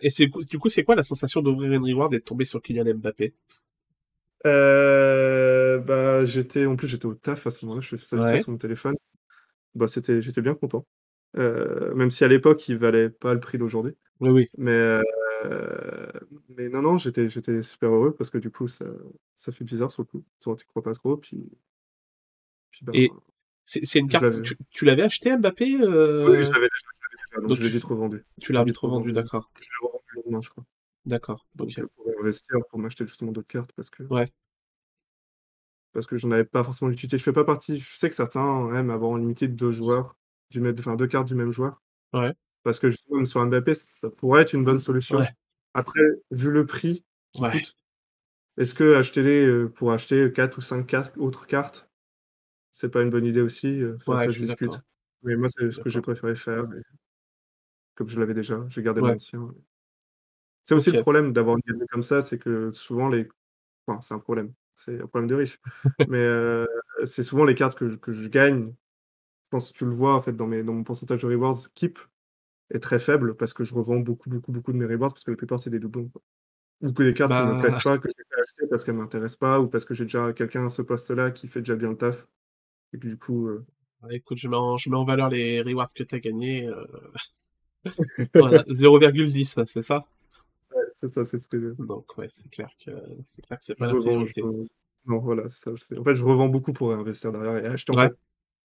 Et c'est du coup, c'est quoi la sensation d'ouvrir une reward et de tomber sur Kylian Mbappé? Heu, bah, j'étais en plus, j'étais au taf à ce moment-là, je faisais ça Ouais. sur mon téléphone. Bah, c'était j'étais bien content. Heu, même si à l'époque, il valait pas le prix d'aujourd'hui. Oui, oui. Mais mais non, non, j'étais j'étais super heureux parce que du coup, ça ça fait bizarre sur le coup. Tu crois pas trop, puis puis ben, Et c'est une carte tu tu l'avais acheté Mbappé, Oui, oui, je l'avais déjà donc Donc je l'ai vite revendu. tu l'as vite revendu, d'accord. Je l'ai revendu le lendemain, je crois. D'accord, Donc pour réinvestir, pour m'acheter justement d'autres cartes parce que Ouais. parce que j'en avais pas forcément l'utilité. Je fais pas partie je sais que certains aiment avoir en limited 2 joueurs du même enfin 2 cartes du même joueur. Ouais. Parce que justement sur Mbappé, ça pourrait être une bonne solution. Ouais. Après, vu le prix Ouais. est-ce qu'acheter les, heu, pour acheter 4 ou 5 cartes autres cartes, c'est pas une bonne idée aussi? Heu, enfin Ouais, ça je se discute. Mais moi, c'est Je ce que j'ai préféré faire comme je l'avais déjà, j'ai gardé Ouais. l'ancien. C'est aussi le problème d'avoir une gamme comme ça, c'est que souvent les enfin, c'est un problème, c'est un problème de riche. [LAUGHS] Mais heu, c'est souvent les cartes que je que je gagne, je pense que tu le vois en fait dans mes dans mon pourcentage de rewards keep est très faible parce que je revends beaucoup, beaucoup, beaucoup de mes rewards parce que la plupart c'est des doublons, quoi. Ou que les cartes qui me Bah plaisent pas, [LAUGHS] que j'ai pas achetées parce qu'elles m'intéressent pas ou parce que j'ai déjà quelqu'un à ce poste-là qui fait déjà bien le taf et que du coup, heu Bah, écoute, je mets en je mets en valeur les rewards que tu as gagnés, heu, [LAUGHS] voilà, 0,10, c'est ça? Ouais, c'est ça, c'est ce que je Donc ouais, c'est clair que c'est clair que c'est je pas la revends, je priorité. non, voilà, c'est ça, je sais. En fait, je revends beaucoup pour réinvestir derrière et acheter en fait,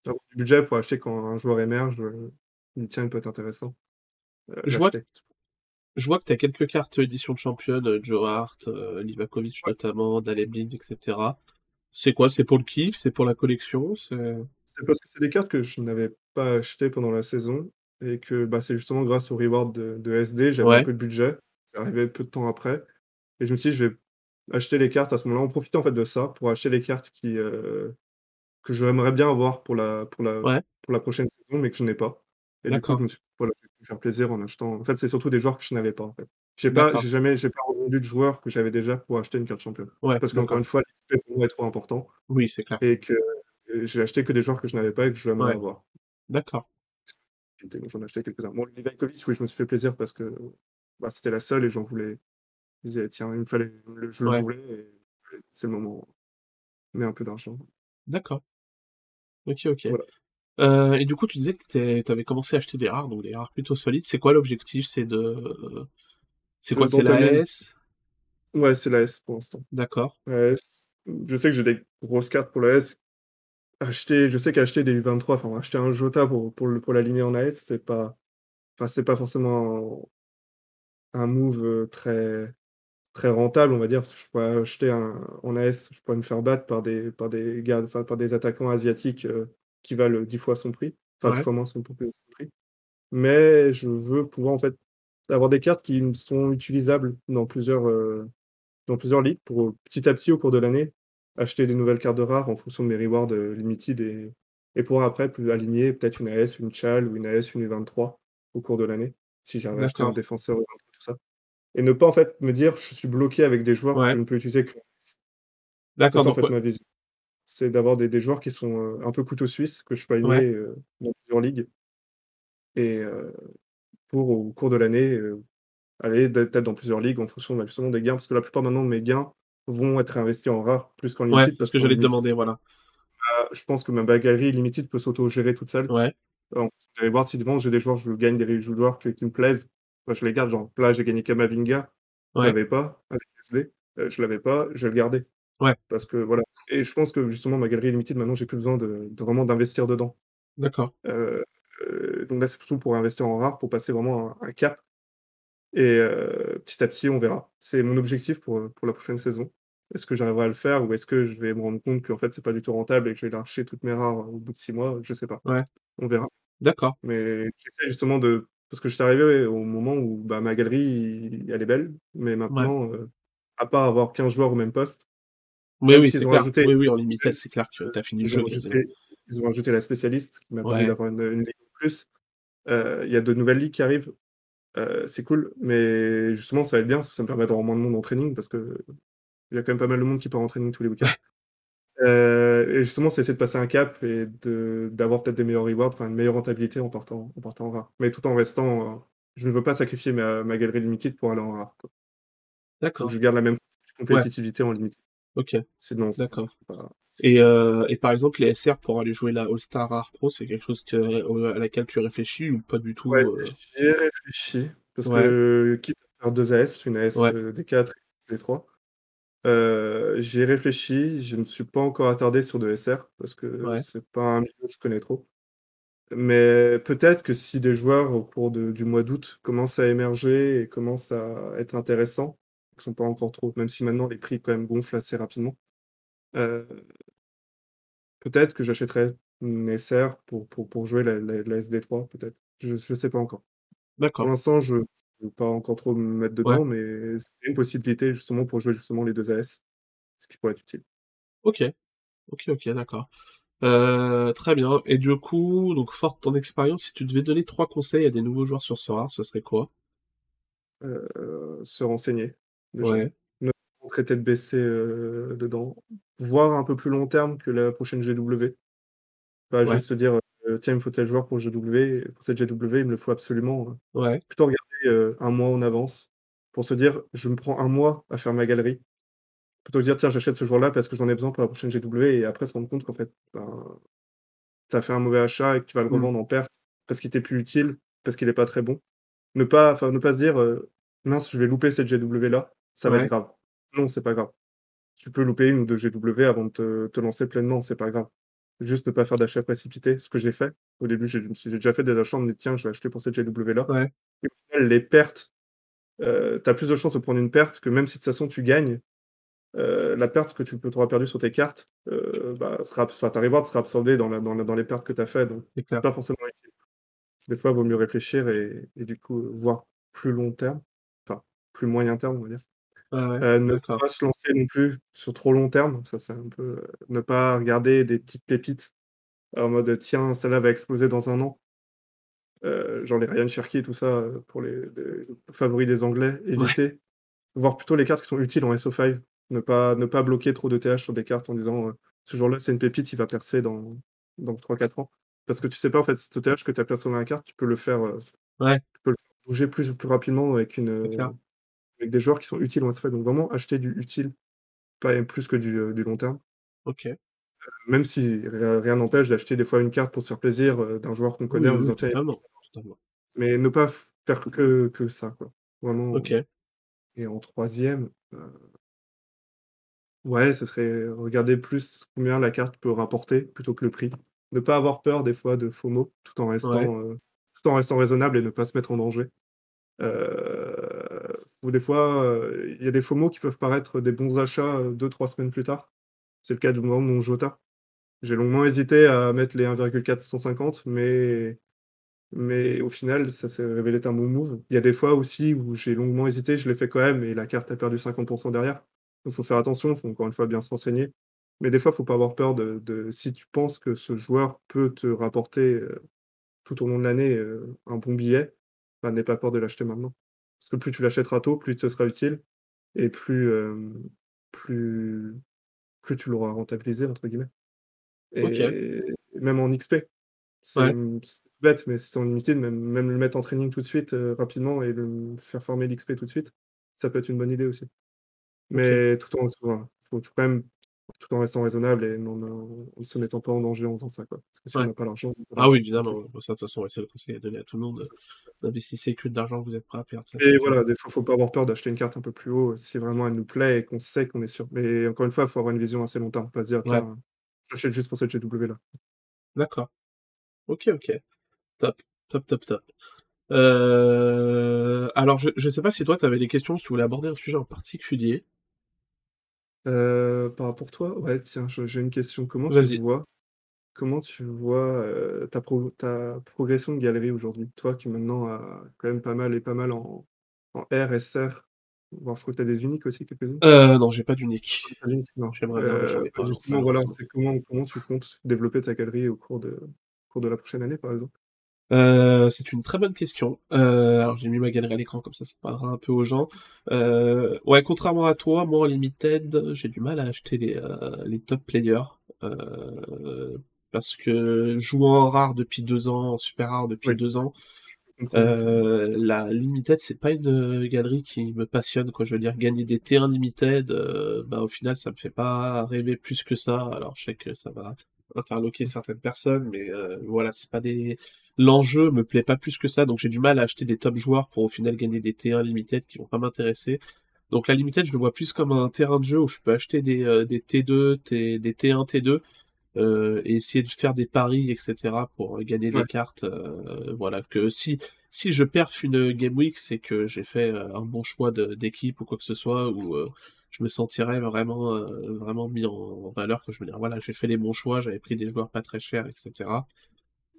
du budget pour acheter quand un joueur émerge, me dis: «Tiens, il peut être intéressant», Je vois q l'acheter. je vois que tu as quelques cartes édition de championne, Joe Hart, Livakovic Ouais. notamment, Daley Blind et cetera. C'est quoi? C'est pour le kiff? C'est pour la collection? C'est parce que c'est des cartes que je n'avais pas achetées pendant la saison et que, bah, c'est justement grâce aux rewards de de SD, j'avais un Ouais. peu de budget. C'est arrivé peu de temps après et je me suis dit: «Je vais acheter les cartes à ce moment-là», en profiter en fait de ça pour acheter les cartes qui, heu, que j'aimerais bien avoir pour la pour la Ouais. pour la prochaine saison, mais que je n'ai pas et du coup, je me suis voilà, je me faire plaisir en achetant en fait, c'est surtout des joueurs que je n'avais pas, en fait. J'ai pas j'ai jamais j'ai pas revendu de joueurs que j'avais déjà pour acheter une carte championne. Ouais, Parce qu'encore une fois, l'XP pour moi est trop important Oui, c'est clair. et que, heu, j'ai acheté que des joueurs que je n'avais pas et que j'aimerais Ouais. avoir. D'accord. J'en ai acheté quelques-uns. Bon, Livakovic, oui, je me suis fait plaisir parce que, bah, c'était la seule et j'en voulais je disais: «Tiens, il me fallait le je le Ouais. voulais et c'est le moment». mais un peu d'argent. D'accord. OK, OK. Voilà. Heu et du coup, tu disais que tu tu avais commencé à acheter des rares, donc des rares plutôt solides. C'est quoi l'objectif? C'est de c'est quoi? C'est la S? ouais, c'est la S pour l'instant. D'accord. Je sais que j'ai des grosses cartes pour la S. Acheter je sais qu'acheter des U23, enfin acheter un Jota pour pour le pour l'aligner en AS, c'est pas enfin, c'est pas forcément un move, heu, très très rentable, on va dire, parce que je pourrais acheter un en AS, je pourrais me faire battre par des par des gars, enfin, par des attaquants asiatiques, heu, qui valent 10 fois son prix, enfin 10 Ouais. fois moins son prix. Mais je veux pouvoir, en fait, avoir des cartes qui sont utilisables dans plusieurs, heu, dans plusieurs ligues pour, heu, petit à petit, au cours de l'année, acheter des nouvelles cartes de rares en fonction de mes rewards, heu, limited et et pouvoir après plus aligner peut-être une AS, une Chal ou une AS, une U23 au cours de l'année, si j'arrive à acheter un défenseur ou tout ça et ne pas, en fait, me dire: «Je suis bloqué avec des joueurs que je ne peux utiliser qu'en AS». C'est D'accord, ça, en fait, ouais. ma vision. C'est d'avoir des des joueurs qui sont, un peu couteau suisse, que je peux aligner, dans plusieurs ligues et pour, au cours de l'année, heu, aller peut-être dans plusieurs ligues en fonction, bah, justement des gains. Parce que la plupart maintenant de mes gains vont être investis en rares plus qu'en Ouais, limited c'est ce que j'allais te limited, demander, voilà. bah, je pense que ma ma galerie limited peut s'auto-gérer toute seule. Ouais. En vous allez voir si devant j'ai des joueurs, je gagne des joueurs que qui me plaisent, bah, je les garde. Genre là, j'ai gagné Camavinga, je Ouais. l'avais pas avec SD, heu, je l'avais pas, je vais le garder Ouais. parce que voilà et je pense que justement ma galerie limited maintenant, j'ai plus besoin de de vraiment d'investir dedans. D'accord. Heu, donc là, c'est plutôt pour investir en rares, pour passer vraiment un un cap et heu, petit à petit, on verra. C'est mon objectif pour, heu, pour la prochaine saison. Est-ce que j'arriverai à le faire ou est-ce que je vais me rendre compte qu'en fait, c'est pas du tout rentable et que je vais lâcher toutes mes rares au bout de 6 mois? Je sais pas. Ouais. On verra. D'accord. Mais j'essaie justement de parce que j'étais arrivé au moment où, bah, ma galerie, elle est belle, mais maintenant, à part avoir 15 joueurs au même poste, Oui, oui, c'est clair. rajouté Oui, oui, en limited, c'est clair que tu as fini le ils jeu rajouté ils ont rajouté la spécialiste qui m'a permis Ouais. d'avoir une, une plus. Heu, il y a de nouvelles ligues qui arrivent, heu, c'est cool, mais justement, ça va être bien, que ça me permet d'avoir moins de monde en training parce qu'il y a quand même pas mal de monde qui part en training tous les week-ends. Heu et justement, c'est essayer de passer un cap et de d'avoir peut-être des meilleurs rewards, enfin une meilleure rentabilité en partant en partant en rare. Mais tout en restant, je ne veux pas sacrifier ma ma galerie limited pour aller en rare, que D'accord. je garde la même Ouais. compétitivité en limited. OK. C'est D'accord pas et heu et par exemple, les SR pour aller jouer la All-Star Rare Pro, c'est quelque chose que au à laquelle tu réfléchis ou pas du Ouais, tout, heu? j'y ai réfléchi parce Ouais. que quitte à faire 2 AS, une AS, Ouais. heu, D4 et D3, heu, j'y ai réfléchi, je me suis pas encore attardé sur de SR parce que Ouais. c'est pas un milieu que je connais trop. Mais peut-être que si des joueurs au cours de du mois d'août commencent à émerger et commencent à être intéressants, qui sont pas encore trop même si maintenant les prix quand même gonflent assez rapidement, peut-être que j'achèterais une SR pour pour pour jouer la la la SD3 peut-être. Je je sais pas encore. Pour D'accord. l'instant, je veux pas encore trop me mettre Ouais. dedans, mais c'est une possibilité justement pour jouer justement les 2 AS, ce qui pourrait être utile. OK. OK, OK, d'accord. Heu, très bien et du coup, donc fort de ton expérience, si tu devais donner 3 conseils à des nouveaux joueurs sur ce rare, ce serait quoi? Heu, se renseigner, déjà. Ouais. Rentrer tête baissée, heu, dedans. Voir un peu plus long terme que la prochaine GW. Pas Ouais. juste se dire, heu: «Tiens, il me faut tel joueur pour GW, pour cette GW, il me le faut absolument», heu. Ouais. Plutôt regarder, heu, 1 mois en avance pour se dire: «Je me prends 1 mois à faire ma galerie». Plutôt que dire: «Tiens, j'achète ce joueur-là parce que j'en ai besoin pour la prochaine GW» et après se rendre compte qu'en fait, ben, as fait un mauvais achat et que tu vas le Mmh. revendre en perte parce qu'il t'est plus utile, parce qu'il est pas très bon. Ne pas ne pas se dire, heu: «Mince, je vais louper cette GW-là, ça va être grave». Non, c'est pas grave. Tu peux louper 1 ou 2 GW avant de te te lancer pleinement, c'est pas grave. Juste ne pas faire d'achat précipité, ce que j'ai fait. Au début, j'ai déjà fait des achats en me dit: «Tiens, je vais acheter pour cette GW-là» Ouais. les pertes, heu, tu as plus de chances de prendre une perte que même si de toute façon tu gagnes, heu, la perte que tu peux perdue sur tes cartes, heu, bah, sera ta reward sera absorbée dans la dans la dans les pertes que tu as fait, donc C'est pas forcément utile. Des fois, il vaut mieux réfléchir et et du coup, voir plus long terme, enfin, plus moyen terme, on va dire. Ouais, Heu, ne pas se lancer non plus sur trop long terme, ça c'est un peu, heu, ne pas regarder des petites pépites en mode: «Tiens, celle-là va exploser dans 1 an». Heu, genre les Ryan Cherki et tout ça, pour les les favoris des Anglais, [LAUGHS] Ouais. éviter. Voir plutôt les cartes qui sont utiles en SO5. Ne pas ne pas bloquer trop d'ETH sur des cartes en disant, «Ce joueur-là, c'est une pépite, il va percer dans dans 3-4 ans». Parce que tu sais pas en fait, cet ETH que tu as placé dans la carte, tu peux le faire, heu, Ouais. tu peux le faire bouger plus plus rapidement avec une. Avec des joueurs qui sont utiles en SO5. Donc vraiment acheter du utile, pas plus que du, heu, du long terme. OK. même si rien n'empêche d'acheter des fois une carte pour se faire plaisir, heu, d'un joueur qu'on connaît Oui, en oui, disant: mais ne pas faire que que ça, quoi. Vraiment OK. et en troisième, ouais, ce serait regarder plus combien la carte peut rapporter plutôt que le prix. Ne pas avoir peur des fois de FOMO tout en Ouais. restant, tout en restant raisonnable et ne pas se mettre en danger. Ou des fois, heu, il y a des FOMO qui peuvent paraître des bons achats, heu, 2-3 semaines plus tard. C'est le cas de moi, mon Jota. J'ai longuement hésité à mettre les 1,450 mais mais au final, ça s'est révélé être un bon move. Il y a des fois aussi où j'ai longuement hésité, je l'ai fait quand même et la carte a perdu 50% derrière. Donc faut faire attention, faut encore une fois bien se renseigner. Mais des fois, faut pas avoir peur de de si tu penses que ce joueur peut te rapporter, tout au long de l'année, un bon billet, bah, n'aie pas peur de l'acheter maintenant. Parce que plus tu l'achèteras tôt, plus il te sera utile et plus, hem, plus plus tu l'auras «rentabilisé» entre guillemets et même en XP. C'est, Ouais. bête, mais c'est en limited, même même le mettre en training tout de suite, heu, rapidement et le faire farmer l'XP tout de suite, ça peut être une bonne idée aussi. Mais tout en voilà, faut quand même tout en restant raisonnable et en en se mettant pas en danger en faisant ça, quoi. Parce que si on n'a pas l'argent, Ah oui, évidemment, ça, de toute façon, c'est le conseil à donner à tout le monde, heu, n'investissez que de l'argent que vous êtes prêt à perdre, ça, et voilà, des fois, faut pas avoir peur d'acheter une carte un peu plus haut, si vraiment elle nous plaît et qu'on sait qu'on est sûr. Mais encore une fois, il faut avoir une vision assez long terme, pas se dire: Ouais. «Tiens, j'achète juste pour cette GW là». D'accord. OK, OK. Top. Top, top, top. Heu, alors je je sais pas si toi tu avais des questions, si tu voulais aborder un sujet en particulier? Heu, par rapport à toi, ouais, tiens, j'ai une question. Comment tu Vas-y. vois comment tu vois, heu, ta pro ta progression de galerie aujourd'hui? Toi qui maintenant a quand même pas mal et pas mal en en R, SR, voire je crois que tu as des uniques aussi quelques-unes? Heu, non, j'ai pas d'unique. Pas d'uniques? Non. J'aimerais bien, mais j'en Heu, ai pas, justement voilà, malheureusement. c'est comment comment tu comptes développer ta galerie au cours de au cours de la prochaine année, par exemple? Heu, c'est une très bonne question. Heu, alors j'ai mis ma galerie à l'écran comme ça, ça parlera un peu aux gens. Heu, ouais, contrairement à toi, moi en limited, j'ai du mal à acheter les, heu, les top players. Heu, parce que jouant en rare depuis 2 ans, en super rare depuis Oui, 2 ans, la limited, c'est pas une, galerie qui me passionne, quoi. Je veux dire, gagner des T1 limited, bah, au final, ça me fait pas rêver plus que ça. Alors je sais que ça va interloquer certaines personnes, mais heu, voilà, c'est pas des l'enjeu me plaît pas plus que ça, donc j'ai du mal à acheter des top joueurs pour au final gagner des T1 limited qui vont pas m'intéresser. Donc la limited, je le vois plus comme un terrain de jeu où je peux acheter des, heu, des T2, T des T1, T2, heu, et essayer de faire des paris, et cetera, pour gagner des cartes, voilà. Que si si je perf une game week, c'est que j'ai fait, un bon choix de d'équipe ou quoi que ce soit, ou je me sentirais vraiment, heu, vraiment mis en en valeur, que je me dirais: «Voilà, j'ai fait les bons choix, j'avais pris des joueurs pas très chers, et cetera».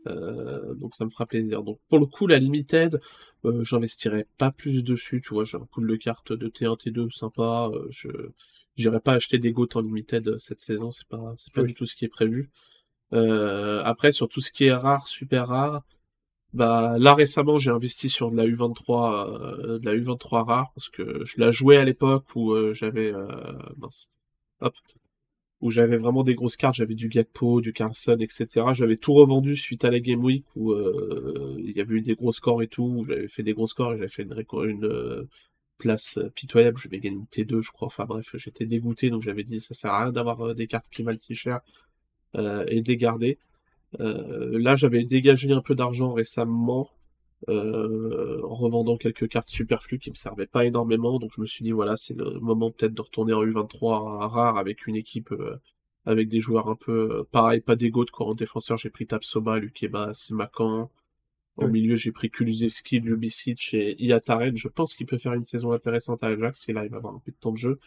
Heu, donc ça me fera plaisir. Donc pour le coup, la limited, heu, j'investirais pas plus dessus, tu vois? J'ai un pool de cartes de T1, T2 sympa, je j'irai pas acheter des GOAT en limited, cette saison, c'est pas c'est pas oui, du tout ce qui est prévu. Après sur tout ce qui est rare, super rare, bah, là récemment, j'ai investi sur de la U23, heu, de la U23 rare parce que je la jouais à l'époque où, heu, j'avais, heu, mince, hop, où j'avais vraiment des grosses cartes, j'avais du Gakpo, du Carlson, et cetera. J'avais tout revendu suite à la Game Week où, heu, il y avait eu des gros scores et tout, où j'avais fait des gros scores et j'avais fait une heu, place, pitoyable. Je vais gagner une T2, je crois. Enfin bref, j'étais dégoûté, donc j'avais dit: «Ça sert à rien d'avoir, des cartes qui valent si cher, et de les garder». Heu, là, j'avais dégagé un peu d'argent récemment, heu, en revendant quelques cartes superflues qui me servaient pas énormément, donc je me suis dit: «Voilà, c'est le moment peut-être de retourner en U23 rare avec une équipe, heu, avec des joueurs un peu, pareil, pas des GOAT quoi». En défenseur, j'ai pris Tapsoba, Lukeba, Simakan. Oui, milieu, j'ai pris Kulusevski, Ljubicic et Ihataren. Je pense qu'il peut faire une saison intéressante à Ajax, il arrive à avoir un peu de temps de jeu.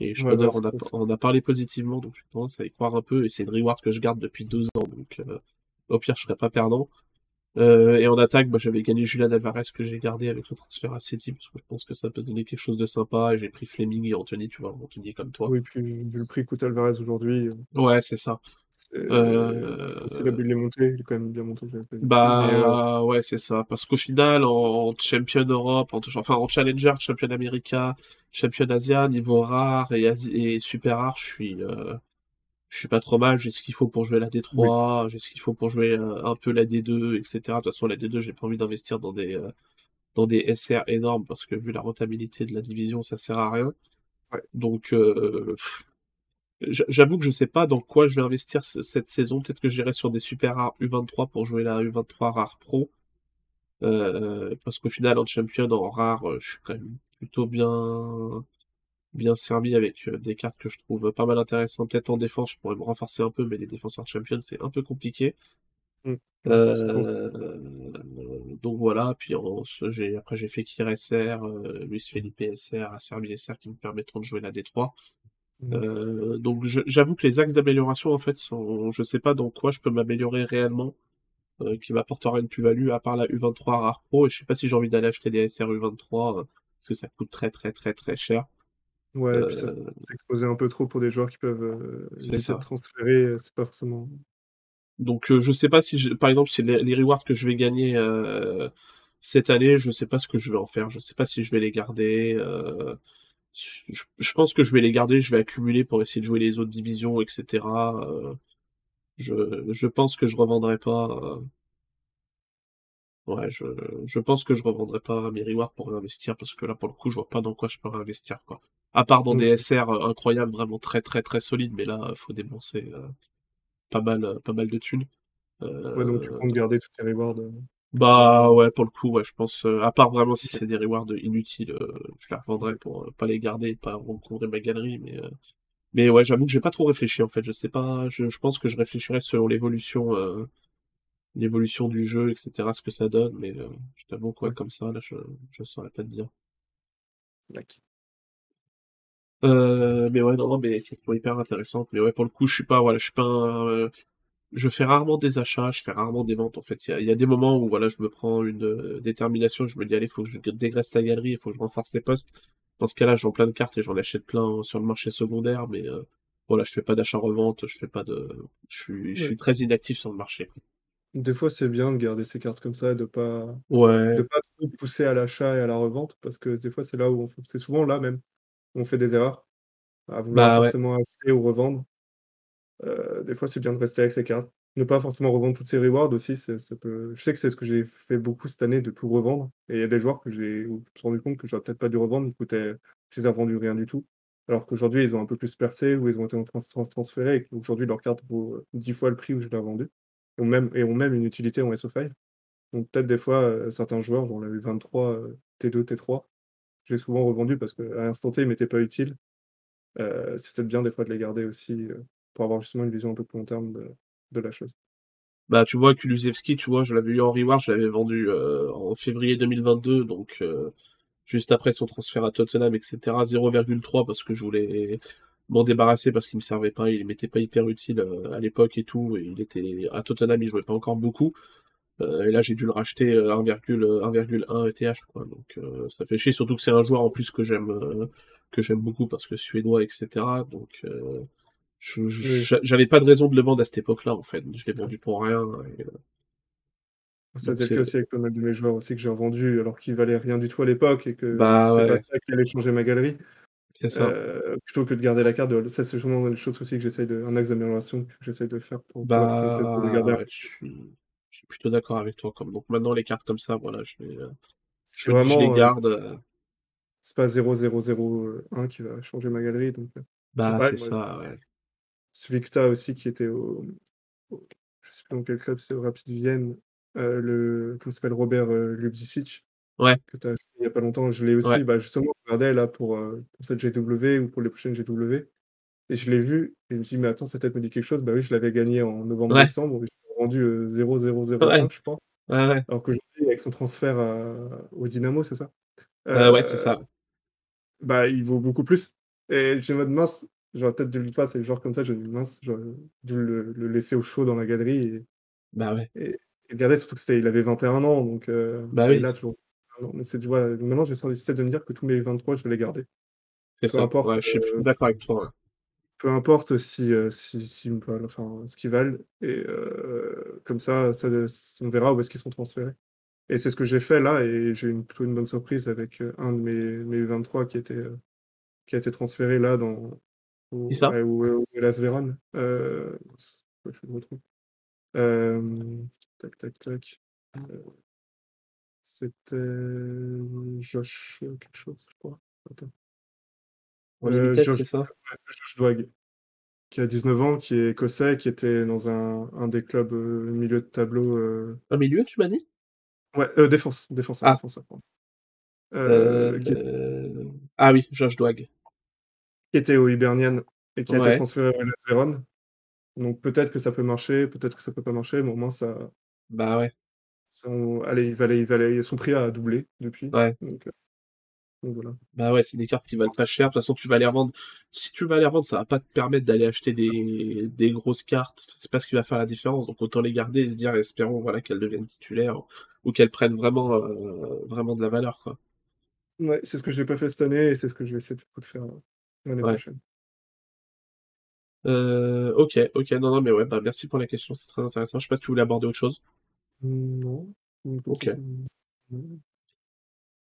Et ouais, Schröder voilà, en c'est a, parlé positivement, donc j'ai tendance à y croire un peu, et c'est une reward que je garde depuis deux ans, donc euh, au pire, je serais pas perdant. Euh, et en attaque, bah, j'avais gagné Julian Alvarez que j'ai gardé avec le transfert à City, parce que je pense que ça peut donner quelque chose de sympa, et j'ai pris Fleming et Anthony, tu vois, Anthony comme toi. oui, puis vu le prix coûte Alvarez aujourd'hui, heu, Ouais, c'est ça. Heu, si la Euh, bulle est montée, il est quand même. Mais heu, bah ouais, c'est ça. Parce qu'au final, en Champion Europe, en, enfin en Challenger, Champion America, Champion Asia, niveau rare et, Asi- et super rare, je suis, euh, je suis pas trop mal. J'ai ce qu'il faut pour jouer la oui, D3, j'ai ce qu'il faut pour jouer euh, un peu la D2, etc. De toute façon, la D2, j'ai pas envie d'investir dans des, euh, dans des SR énormes parce que vu la rentabilité de la division, ça sert à rien. ouais, Donc, euh, J'a j'avoue que je sais pas dans quoi je vais investir ce cette saison. Peut-être que j'irai sur des super rares U23 pour jouer la U23 rare pro. Heu, parce qu'au final en champion, en rare, heu, je suis quand même plutôt bien bien servi avec, heu, des cartes que je trouve pas mal intéressantes. Peut-être en défense, je pourrais me renforcer un peu, mais les défenseurs champion, c'est un peu compliqué. Mmh. Donc voilà, puis après j'ai fait Kir SR, Luis Felipe SR, Acerbi SR qui me permettront de jouer la D3. Heu, donc j'avoue que les axes d'amélioration en fait sont je sais pas dans quoi je peux m'améliorer réellement, heu, qui m'apportera une plus-value à part la U23 rare pro et je sais pas si j'ai envie d'aller acheter des SR U23, heu, parce que ça coûte très, très, très, très cher. Ouais et puis ça Heu s'exposer un peu trop pour des joueurs qui peuvent, ça. transférés, heu, c'est pas forcément Donc je sais pas si je par exemple, si les les rewards que je vais gagner, cette année, je sais pas ce que je vais en faire. Je sais pas si je vais les garder, je je pense que je vais les garder, je vais accumuler pour essayer de jouer les autres divisions et cetera, heu, je je pense que je revendrai pas, heu ouais, je je pense que je revendrai pas mes rewards pour réinvestir parce que là, pour le coup, je vois pas dans quoi je peux réinvestir, quoi. À part dans des. SR, incroyables, vraiment très, très, très solides, mais là, faut débourser, heu, pas mal, pas mal de thunes, Ouais, donc tu heu comptes garder tous tes rewards, pour Bah, ouais, pour le coup, ouais, je pense, heu, à part vraiment si c'est des rewards inutiles, heu, je les revendrai pour, heu, pas les garder et pas encombrer ma galerie, mais heu, mais ouais, j'avoue que j'ai pas trop réfléchi, en fait. Je sais pas, je je pense que je réfléchirai selon l'évolution, heu, l'évolution du jeu et cetera, ce que ça donne, mais je t'avoue ouais, Ouais. comme ça, là, je je saurais pas te dire. Dac. Heu, mais ouais, non, non, mais question hyper intéressante, mais ouais, pour le coup, je suis pas, voilà, je suis pas un, heu, je fais rarement des achats, je fais rarement des ventes, en fait. Il y a il y a des moments où, voilà, je me prends une, heu, détermination, je me dis: «Allez, faut que je dégraisse la galerie, il faut que je renforce les postes». Dans ce cas-là, je vends plein de cartes et j'en achète plein sur le marché secondaire, mais heu, voilà, je fais pas d'achat-revente, je fais pas de je suis je Ouais. suis très inactif sur le marché. Des fois, c'est bien de garder ses cartes comme ça et de pas de pas trop pousser à l'achat et à la revente parce que des fois, c'est là où on c'est souvent là même, où on fait des erreurs, à vouloir Bah, ouais. forcément acheter ou revendre. Heu, des fois, c'est bien de rester avec ses cartes. Ne pas forcément revendre toutes ses rewards aussi, peut je sais que c'est ce que j'ai fait beaucoup cette année de tout revendre et il y a des joueurs que j'ai rendu compte que j'aurais peut-être pas dû revendre, ils coûtaient je les ai revendus rien du tout. Alors qu'aujourd'hui, ils ont un peu plus percé ou ils ont été trans trans transférés et qu'aujourd'hui leur carte vaut, heu, 10 fois le prix où je l'ai revendu. Ou même et ont même une utilité en SO5. Donc peut-être des fois, heu, certains joueurs, genre la U23, heu, T2, T3, je souvent revendu parce qu'à l'instant T, ils m'étaient pas utiles. C'est peut-être bien des fois de les garder aussi, pour avoir justement une vision un peu plus long terme de la chose. Bah, tu vois, Kulusevski, tu vois, je l'avais eu en reward, je l'avais vendu, heu, en février 2022, donc heu, juste après son transfert à Tottenham et cetera, 0,3 parce que je voulais m'en débarrasser parce qu'il me servait pas, il m'était pas hyper utile, heu, à l'époque et tout et il était à Tottenham, il jouait pas encore beaucoup, et là, j'ai dû le racheter, heu, 1, heu, 1,1 ETH, quoi, donc ça fait chier, surtout que c'est un joueur en plus que j'aime, que j'aime beaucoup parce que suédois et cetera, donc j'avais pas de raison de le vendre à cette époque-là, en fait. Je l'ai ça. vendu pour rien et heu Ça a été le cas aussi avec pas mal de mes joueurs aussi que j'ai revendus alors qu'ils valaient rien du tout à l'époque et que Bah, c'était pas ça qui allait changer ma galerie. C'est ça. Heu, plutôt que de garder la carte, de ça, c'est souvent une chose aussi que j'essaye de un axe d'amélioration que j'essaye de faire pour saison, de garder Bah, ouais, je suis je suis plutôt d'accord avec toi, comme donc maintenant les cartes comme ça, voilà, je les, Si je me dis: «Je les vraiment, garde», c'est pas 0,001 heu, qui va changer ma galerie donc Bah, c'est ça, ouais. Celui que tu as aussi qui était au au je sais plus dans quel club, c'est au Rapid Vienne, heu, le comment s'appelle? Robert, Ljubišić, Ouais. que tu as acheté il y a pas longtemps, je l'ai Ouais. aussi, bah, justement, je regardais là pour, heu, pour cette GW ou pour les prochaines GW et je l'ai vu et je me suis dit: «Mais attends, sa tête me dit quelque chose». Bah, oui, je l'avais gagné en Ouais. novembre-décembre et je l'ai zéro Ouais. cinq je. Ouais, ouais. Alors qu'aujourd'hui, avec son transfert à au Dynamo, c'est ça? Heu, ouais, c'est Heu, ça. bah, il vaut beaucoup plus et en mode: «Mince, j'aurais peut-être dû le faire». C'est le genre comme ça, me dis: «Mince, j'aurais dû le le laisser au chaud dans la galerie et Bah, ouais. et et le garder». Surtout que c'était il avait 21 ans donc heu Bah, oui. a toujours 21 ans mais c'est vois? Maintenant, j'essaie de me dire que tous mes U23, je vais les garder. C'est Peu ça. importe, Ouais, je suis heu d'accord avec toi, ouais. peu importe si, heu, si valent enfin, ce qu'ils valent et heu, comme ça, ça on verra où est-ce qu'ils sont transférés et c'est ce que j'ai fait là et j'ai eu plutôt une bonne surprise avec, heu, un de mes mes U23 qui était, qui a été transféré là dans Au ça? Hellas Vérone, heu, mince, faut que je le retrouve. Hem, tac, tac, tac, c'était Josh, heu, quelque chose, je crois. Attends. En Heu, limited, Josh c'est ça? ouais, Josh Doig. qui a 19 ans, qui est écossais, qui était dans un un des clubs, heu, milieu de tableau, Un milieu, tu m'as dit? Ouais, défense, défenseur, Ah. qui est Heu, ah oui, Josh Doig. Était au Hibernian et qui a été transféré à l'Hellas Vérone. Donc peut-être que ça peut marcher, peut-être que ça peut pas marcher, mais au moins ça Bah, ouais. son allez, il valait il valait son prix a doublé depuis, Ouais. donc heu, donc voilà. Bah, ouais, c'est des cartes qui valent pas cher. De toute façon, tu vas les revendre. Si tu vas les revendre, ça va pas te permettre d'aller acheter des des grosses cartes. C'est pas ce qui va faire la différence. Donc autant les garder et se dire: «Espérons, voilà, qu'elles deviennent titulaires ou qu'elles prennent vraiment, heu, vraiment de la valeur, quoi». Ouais, c'est ce que j'ai pas fait cette année et c'est ce que je vais essayer de faire, l'année Ouais. prochaine. Heu, OK, OK. Non, non, mais ouais, bah, merci pour la question, c'est très intéressant. Je sais pas si tu voulais aborder autre chose? Non, OK.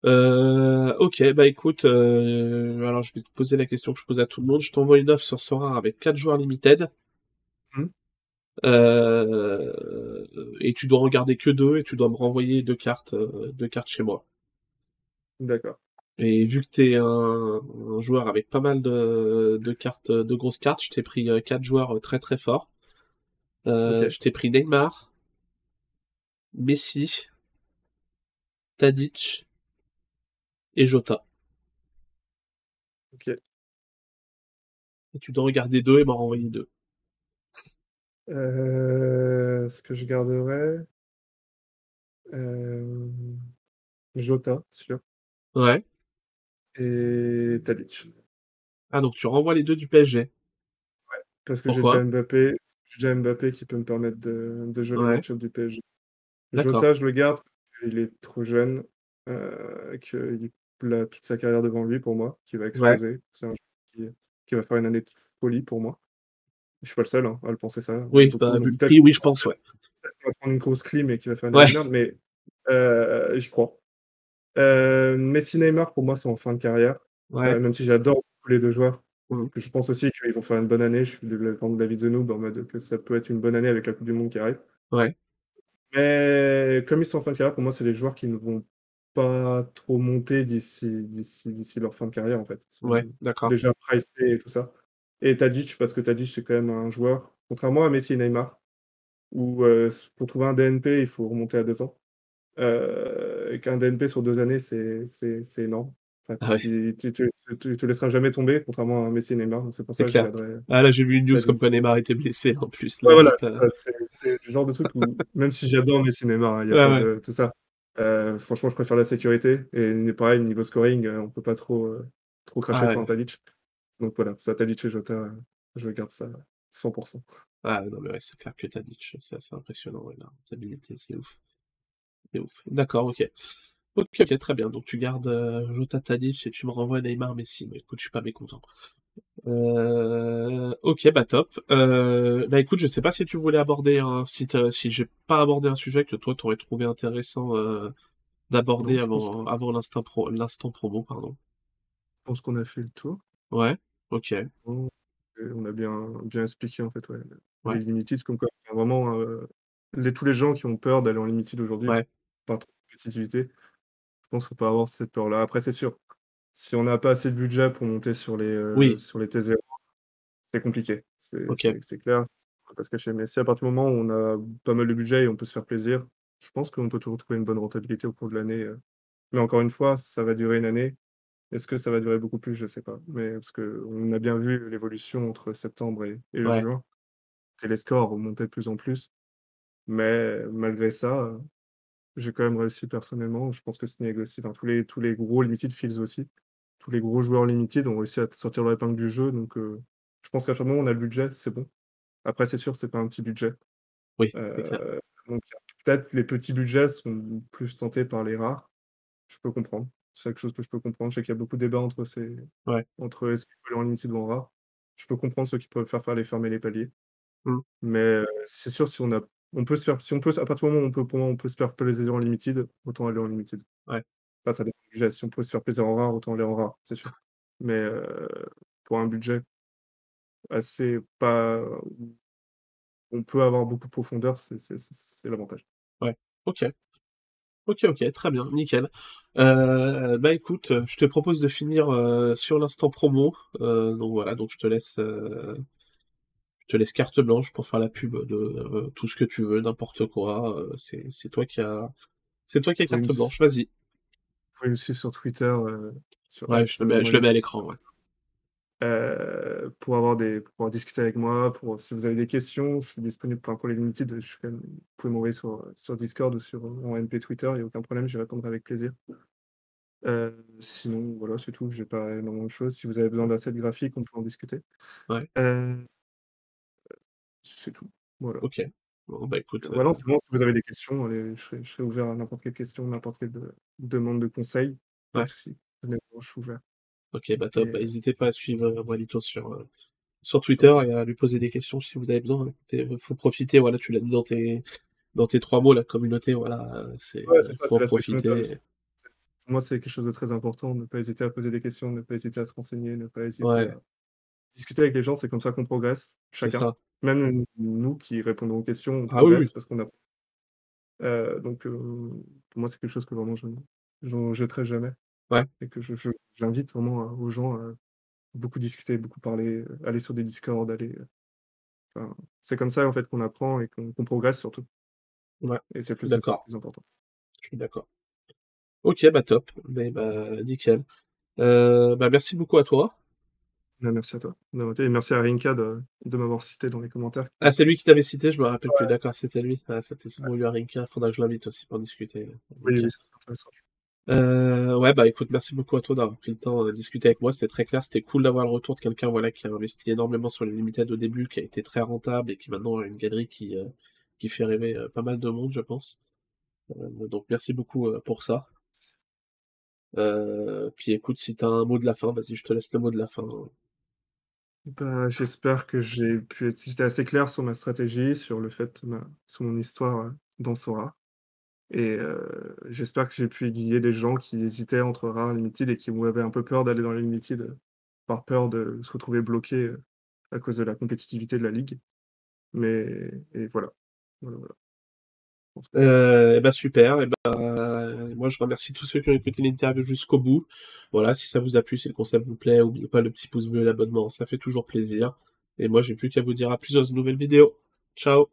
Heu, OK, bah, écoute, heu, alors je vais te poser la question que je pose à tout le monde. Je t'envoie une offre sur Sorare avec 4 joueurs limited. Mmh. Heu, et tu dois en garder que 2 et tu dois me renvoyer 2 cartes, heu, 2 cartes chez moi. D'accord. Et vu que tu es un un joueur avec pas mal de de cartes, de grosses cartes, je t'ai pris, heu, 4 joueurs, très, très forts. OK. je t'ai pris Neymar Messi Tadic et Jota. OK. Et tu dois en garder 2 et m'en renvoyer 2. Heu, ce que je garderais hem, Jota, sûr. Ouais. Et Tadic. Ah donc tu renvoies les 2 du PSG? Ouais, parce que j'ai déjà? Mbappé j'ai déjà Mbappé qui peut me permettre de de jouer Ouais. match-up du PSG. Jota, je le garde qu'il est trop jeune, heu, qu'il a toute sa carrière devant lui pour moi, qu'il va Ouais. exploser. C'est un joueur qui qui va faire une année de folie pour moi. Je suis pas le seul, hein, à le penser ça, Oui, bah, vu le prix, oui, je pense, ouais. qu'il va se prendre une grosse clim et qu'il va faire une année Ouais. de merde, mais heu, j'y crois. Heu, Messi, Neymar, pour moi, c'est en fin de carrière, Ouais. heu, même si j'adore tous les 2 joueurs. Mmh. Je pense aussi qu'ils vont faire une bonne année. Je suis de la grande David the Noob en mode que ça peut être une bonne année avec la coupe du monde qui arrive. Ouais. Mais comme ils sont en fin de carrière, pour moi, c'est les joueurs qui ne vont pas trop monter d'ici d'ici d'ici leur fin de carrière, en fait. Ils Ouais, d'accord. déjà pricés et tout ça. Et Tadic, parce que Tadic, c'est quand même un joueur, contrairement à Messi et Neymar, où, heu, s pour trouver un DNP, il faut remonter à 2 ans. Et qu'un DNP sur 2 années, c'est énorme. Enfin, Ah tu tu tu laisseras jamais tomber, contrairement à Messi et Neymar, donc c'est pour ça que clair. Ah là, j'ai vu une news comme quoi Neymar était blessé en plus, Ouais, là, voilà, juste, c'est le genre de truc où même si j'adore Messi, Neymar, hein, il y a Ouais, pas ouais. de tout ça, heu, franchement, je préfère la sécurité et pareil, niveau scoring, heu, on peut pas trop, trop Ah cracher sur un. Tadic. Donc voilà, ça Tadic et Jota, je garde ça 100 %. Ah non, mais ouais, c'est clair que Tadic, c'est assez impressionnant, ouais, la rentabilité, c'est ouf. C'est ouf. D'accord, OK. OK, OK, très bien. Donc tu gardes, heu, Jota, Tadic et tu me renvoies Neymar, Messi. Bah, écoute, je suis pas mécontent. Heu, OK, bah, top. Heu, bah, écoute, je sais pas si tu voulais aborder un si si j'ai pas abordé un sujet que toi, tu aurais trouvé intéressant, Non, d'aborder avant avant l'instant pro l'instant promo, pardon? je pense qu'on a fait le tour. Ouais, OK. On a bien bien expliqué, en fait, ouais, les Ouais. limited comme quoi, vraiment, les tous les gens qui ont peur d'aller en limited aujourd'hui, Ouais. Par trop de compétitivité, je pense qu'il faut pas avoir cette peur-là. Après, c'est sûr, si on n'a pas assez de budget pour monter sur les, Oui. sur les T0, c'est compliqué. C'est OK. c'est c'est clair, on va pas se cacher. Mais si à partir du moment où on a pas mal de budget et on peut se faire plaisir, je pense qu'on peut toujours trouver une bonne rentabilité au cours de l'année, heu. Mais encore une fois, ça va durer une année. Est-ce que ça va durer beaucoup plus? Je sais pas. Mais parce qu'on a bien vu l'évolution entre septembre et et le juin. Et les scores remontaient de plus en plus. Mais malgré ça, j'ai quand même réussi personnellement. Je pense que Sneg aussi, enfin tous les tous les gros limited, Fields aussi. Tous les gros joueurs limited ont réussi à sortir leur épingle du jeu, donc heu, je pense qu'à partir moment on a le budget, c'est bon. Après, c'est sûr, c'est pas un petit budget. Oui, c'est. Heu, donc peut-être les petits budgets sont plus tentés par les rares. Je peux comprendre. C'est quelque chose que je peux comprendre. Je sais qu'il y a beaucoup de débats entre ces Ouais. entre est-ce qu'il faut aller en limited ou en rare. Je peux comprendre ceux qui préfèrent faire les fermer les paliers. Mmh. Mais heu, c'est sûr, si on a on peut se faire si on peut à partir du moment où on peut pour moi, on peut se faire plaisir en limited, autant aller en limited. Ouais. Enfin, ça dépend du budget. Si on peut se faire plaisir en rare, autant aller en rare, c'est sûr. Mais heu, pour un budget assez pas on peut avoir beaucoup de profondeur, c'est l'avantage. Ouais. OK. OK, OK, très bien, nickel. Heu, bah, écoute, je te propose de finir, heu, sur l'instant promo. Donc voilà, donc je te laisse, te laisse carte blanche pour faire la pub de euh, tout ce que tu veux, n'importe quoi. euh, c'est toi qui as c'est toi qui pouvez carte blanche. Vas-y. vous pouvez me suivre sur Twitter, heu, sur Ouais, je le mets je le mets à l'écran, ouais. Pour avoir des pour pouvoir discuter avec moi, pour si vous avez des questions, je suis disponible enfin pour les limited, je suis quand même vous pouvez m'envoyer sur, sur Discord ou sur, mon MP Twitter, il y a aucun problème, j'y répondrai avec plaisir. Sinon voilà, c'est tout, j'ai pas énormément de choses. Si vous avez besoin d'assets graphiques, on peut en discuter. Ouais. C'est tout, voilà. OK. Bon, bah, écoute, Voilà, heu sinon si vous avez des questions, allez, je serai je serai ouvert à n'importe quelle question, n'importe quelle, demande de conseil, pas de Ouais. Honnêtement, je suis ouvert. OK, bah, Et top. Bah, heu hésitez pas à suivre, Walito sur, heu, sur Sur Twitter et à lui poser des questions si vous avez besoin. Écoutez, heu, faut profiter, voilà, tu l'as dit dans tes dans tes 3 mots, la communauté, voilà, c'est Ouais, c'est ça, profiter pour moi, c'est quelque chose de très important, ne pas hésiter à poser des questions, ne pas hésiter à se renseigner, ne pas hésiter Ouais. à discuter avec les gens, c'est comme ça qu'on progresse, chacun. Même nous qui répondons aux questions, on Ah oui, oui. progresse parce qu'on a Heu, donc heu, pour moi, c'est quelque chose que vraiment je j'en jetterai jamais Ouais. et que je je j'invite vraiment à aux gens à beaucoup discuter, beaucoup parler, aller sur des Discord, aller, enfin, c'est comme ça, en fait, qu'on apprend et qu'on qu'on progresse surtout. Ouais, Et c'est plus d'accord. plus important. Je suis d'accord. OK, bah, top. Beh, bah, nickel. Heu, bah, merci beaucoup à toi. Bah, merci à toi et merci à Rinka de de m'avoir cité dans les commentaires. Ah, c'est lui qui t'avait cité? Je me rappelle Ouais, plus. D'accord, c'était lui. Ah, c'était Ouais. son Rinka. Faudra que je l'invite aussi pour discuter, Oui, intéressant. Heu, ouais, bah, écoute, merci beaucoup à toi d'avoir pris le temps, de discuter avec moi. C'était très clair, c'était cool d'avoir le retour de quelqu'un, voilà, qui a investi énormément sur les limited au début, qui a été très rentable et qui maintenant a une galerie qui, heu, qui fait rêver, heu, pas mal de monde, je pense. Donc merci beaucoup, pour ça. Puis écoute, si tu as un mot de la fin, vas-y, je te laisse le mot de la fin. Bah, j'espère que j'ai pu être assez clair sur ma stratégie, sur le fait ma sur mon histoire, heu, dans Sora et heu, j'espère que j'ai pu aiguiller des gens qui hésitaient entre rare et limited et qui avaient un peu peur d'aller dans les limited, par peur de se retrouver bloqués, heu, à cause de la compétitivité de la ligue. Mais et voilà. Voilà, voilà. Heu, et bah, super et bah, moi je remercie tous ceux qui ont écouté l'interview jusqu'au bout. Voilà, si ça vous a plu, si le concept vous plaît, oubliez pas le petit pouce bleu et l'abonnement, ça fait toujours plaisir et moi j'ai plus qu'à vous dire à plus dans une nouvelle vidéo. Ciao.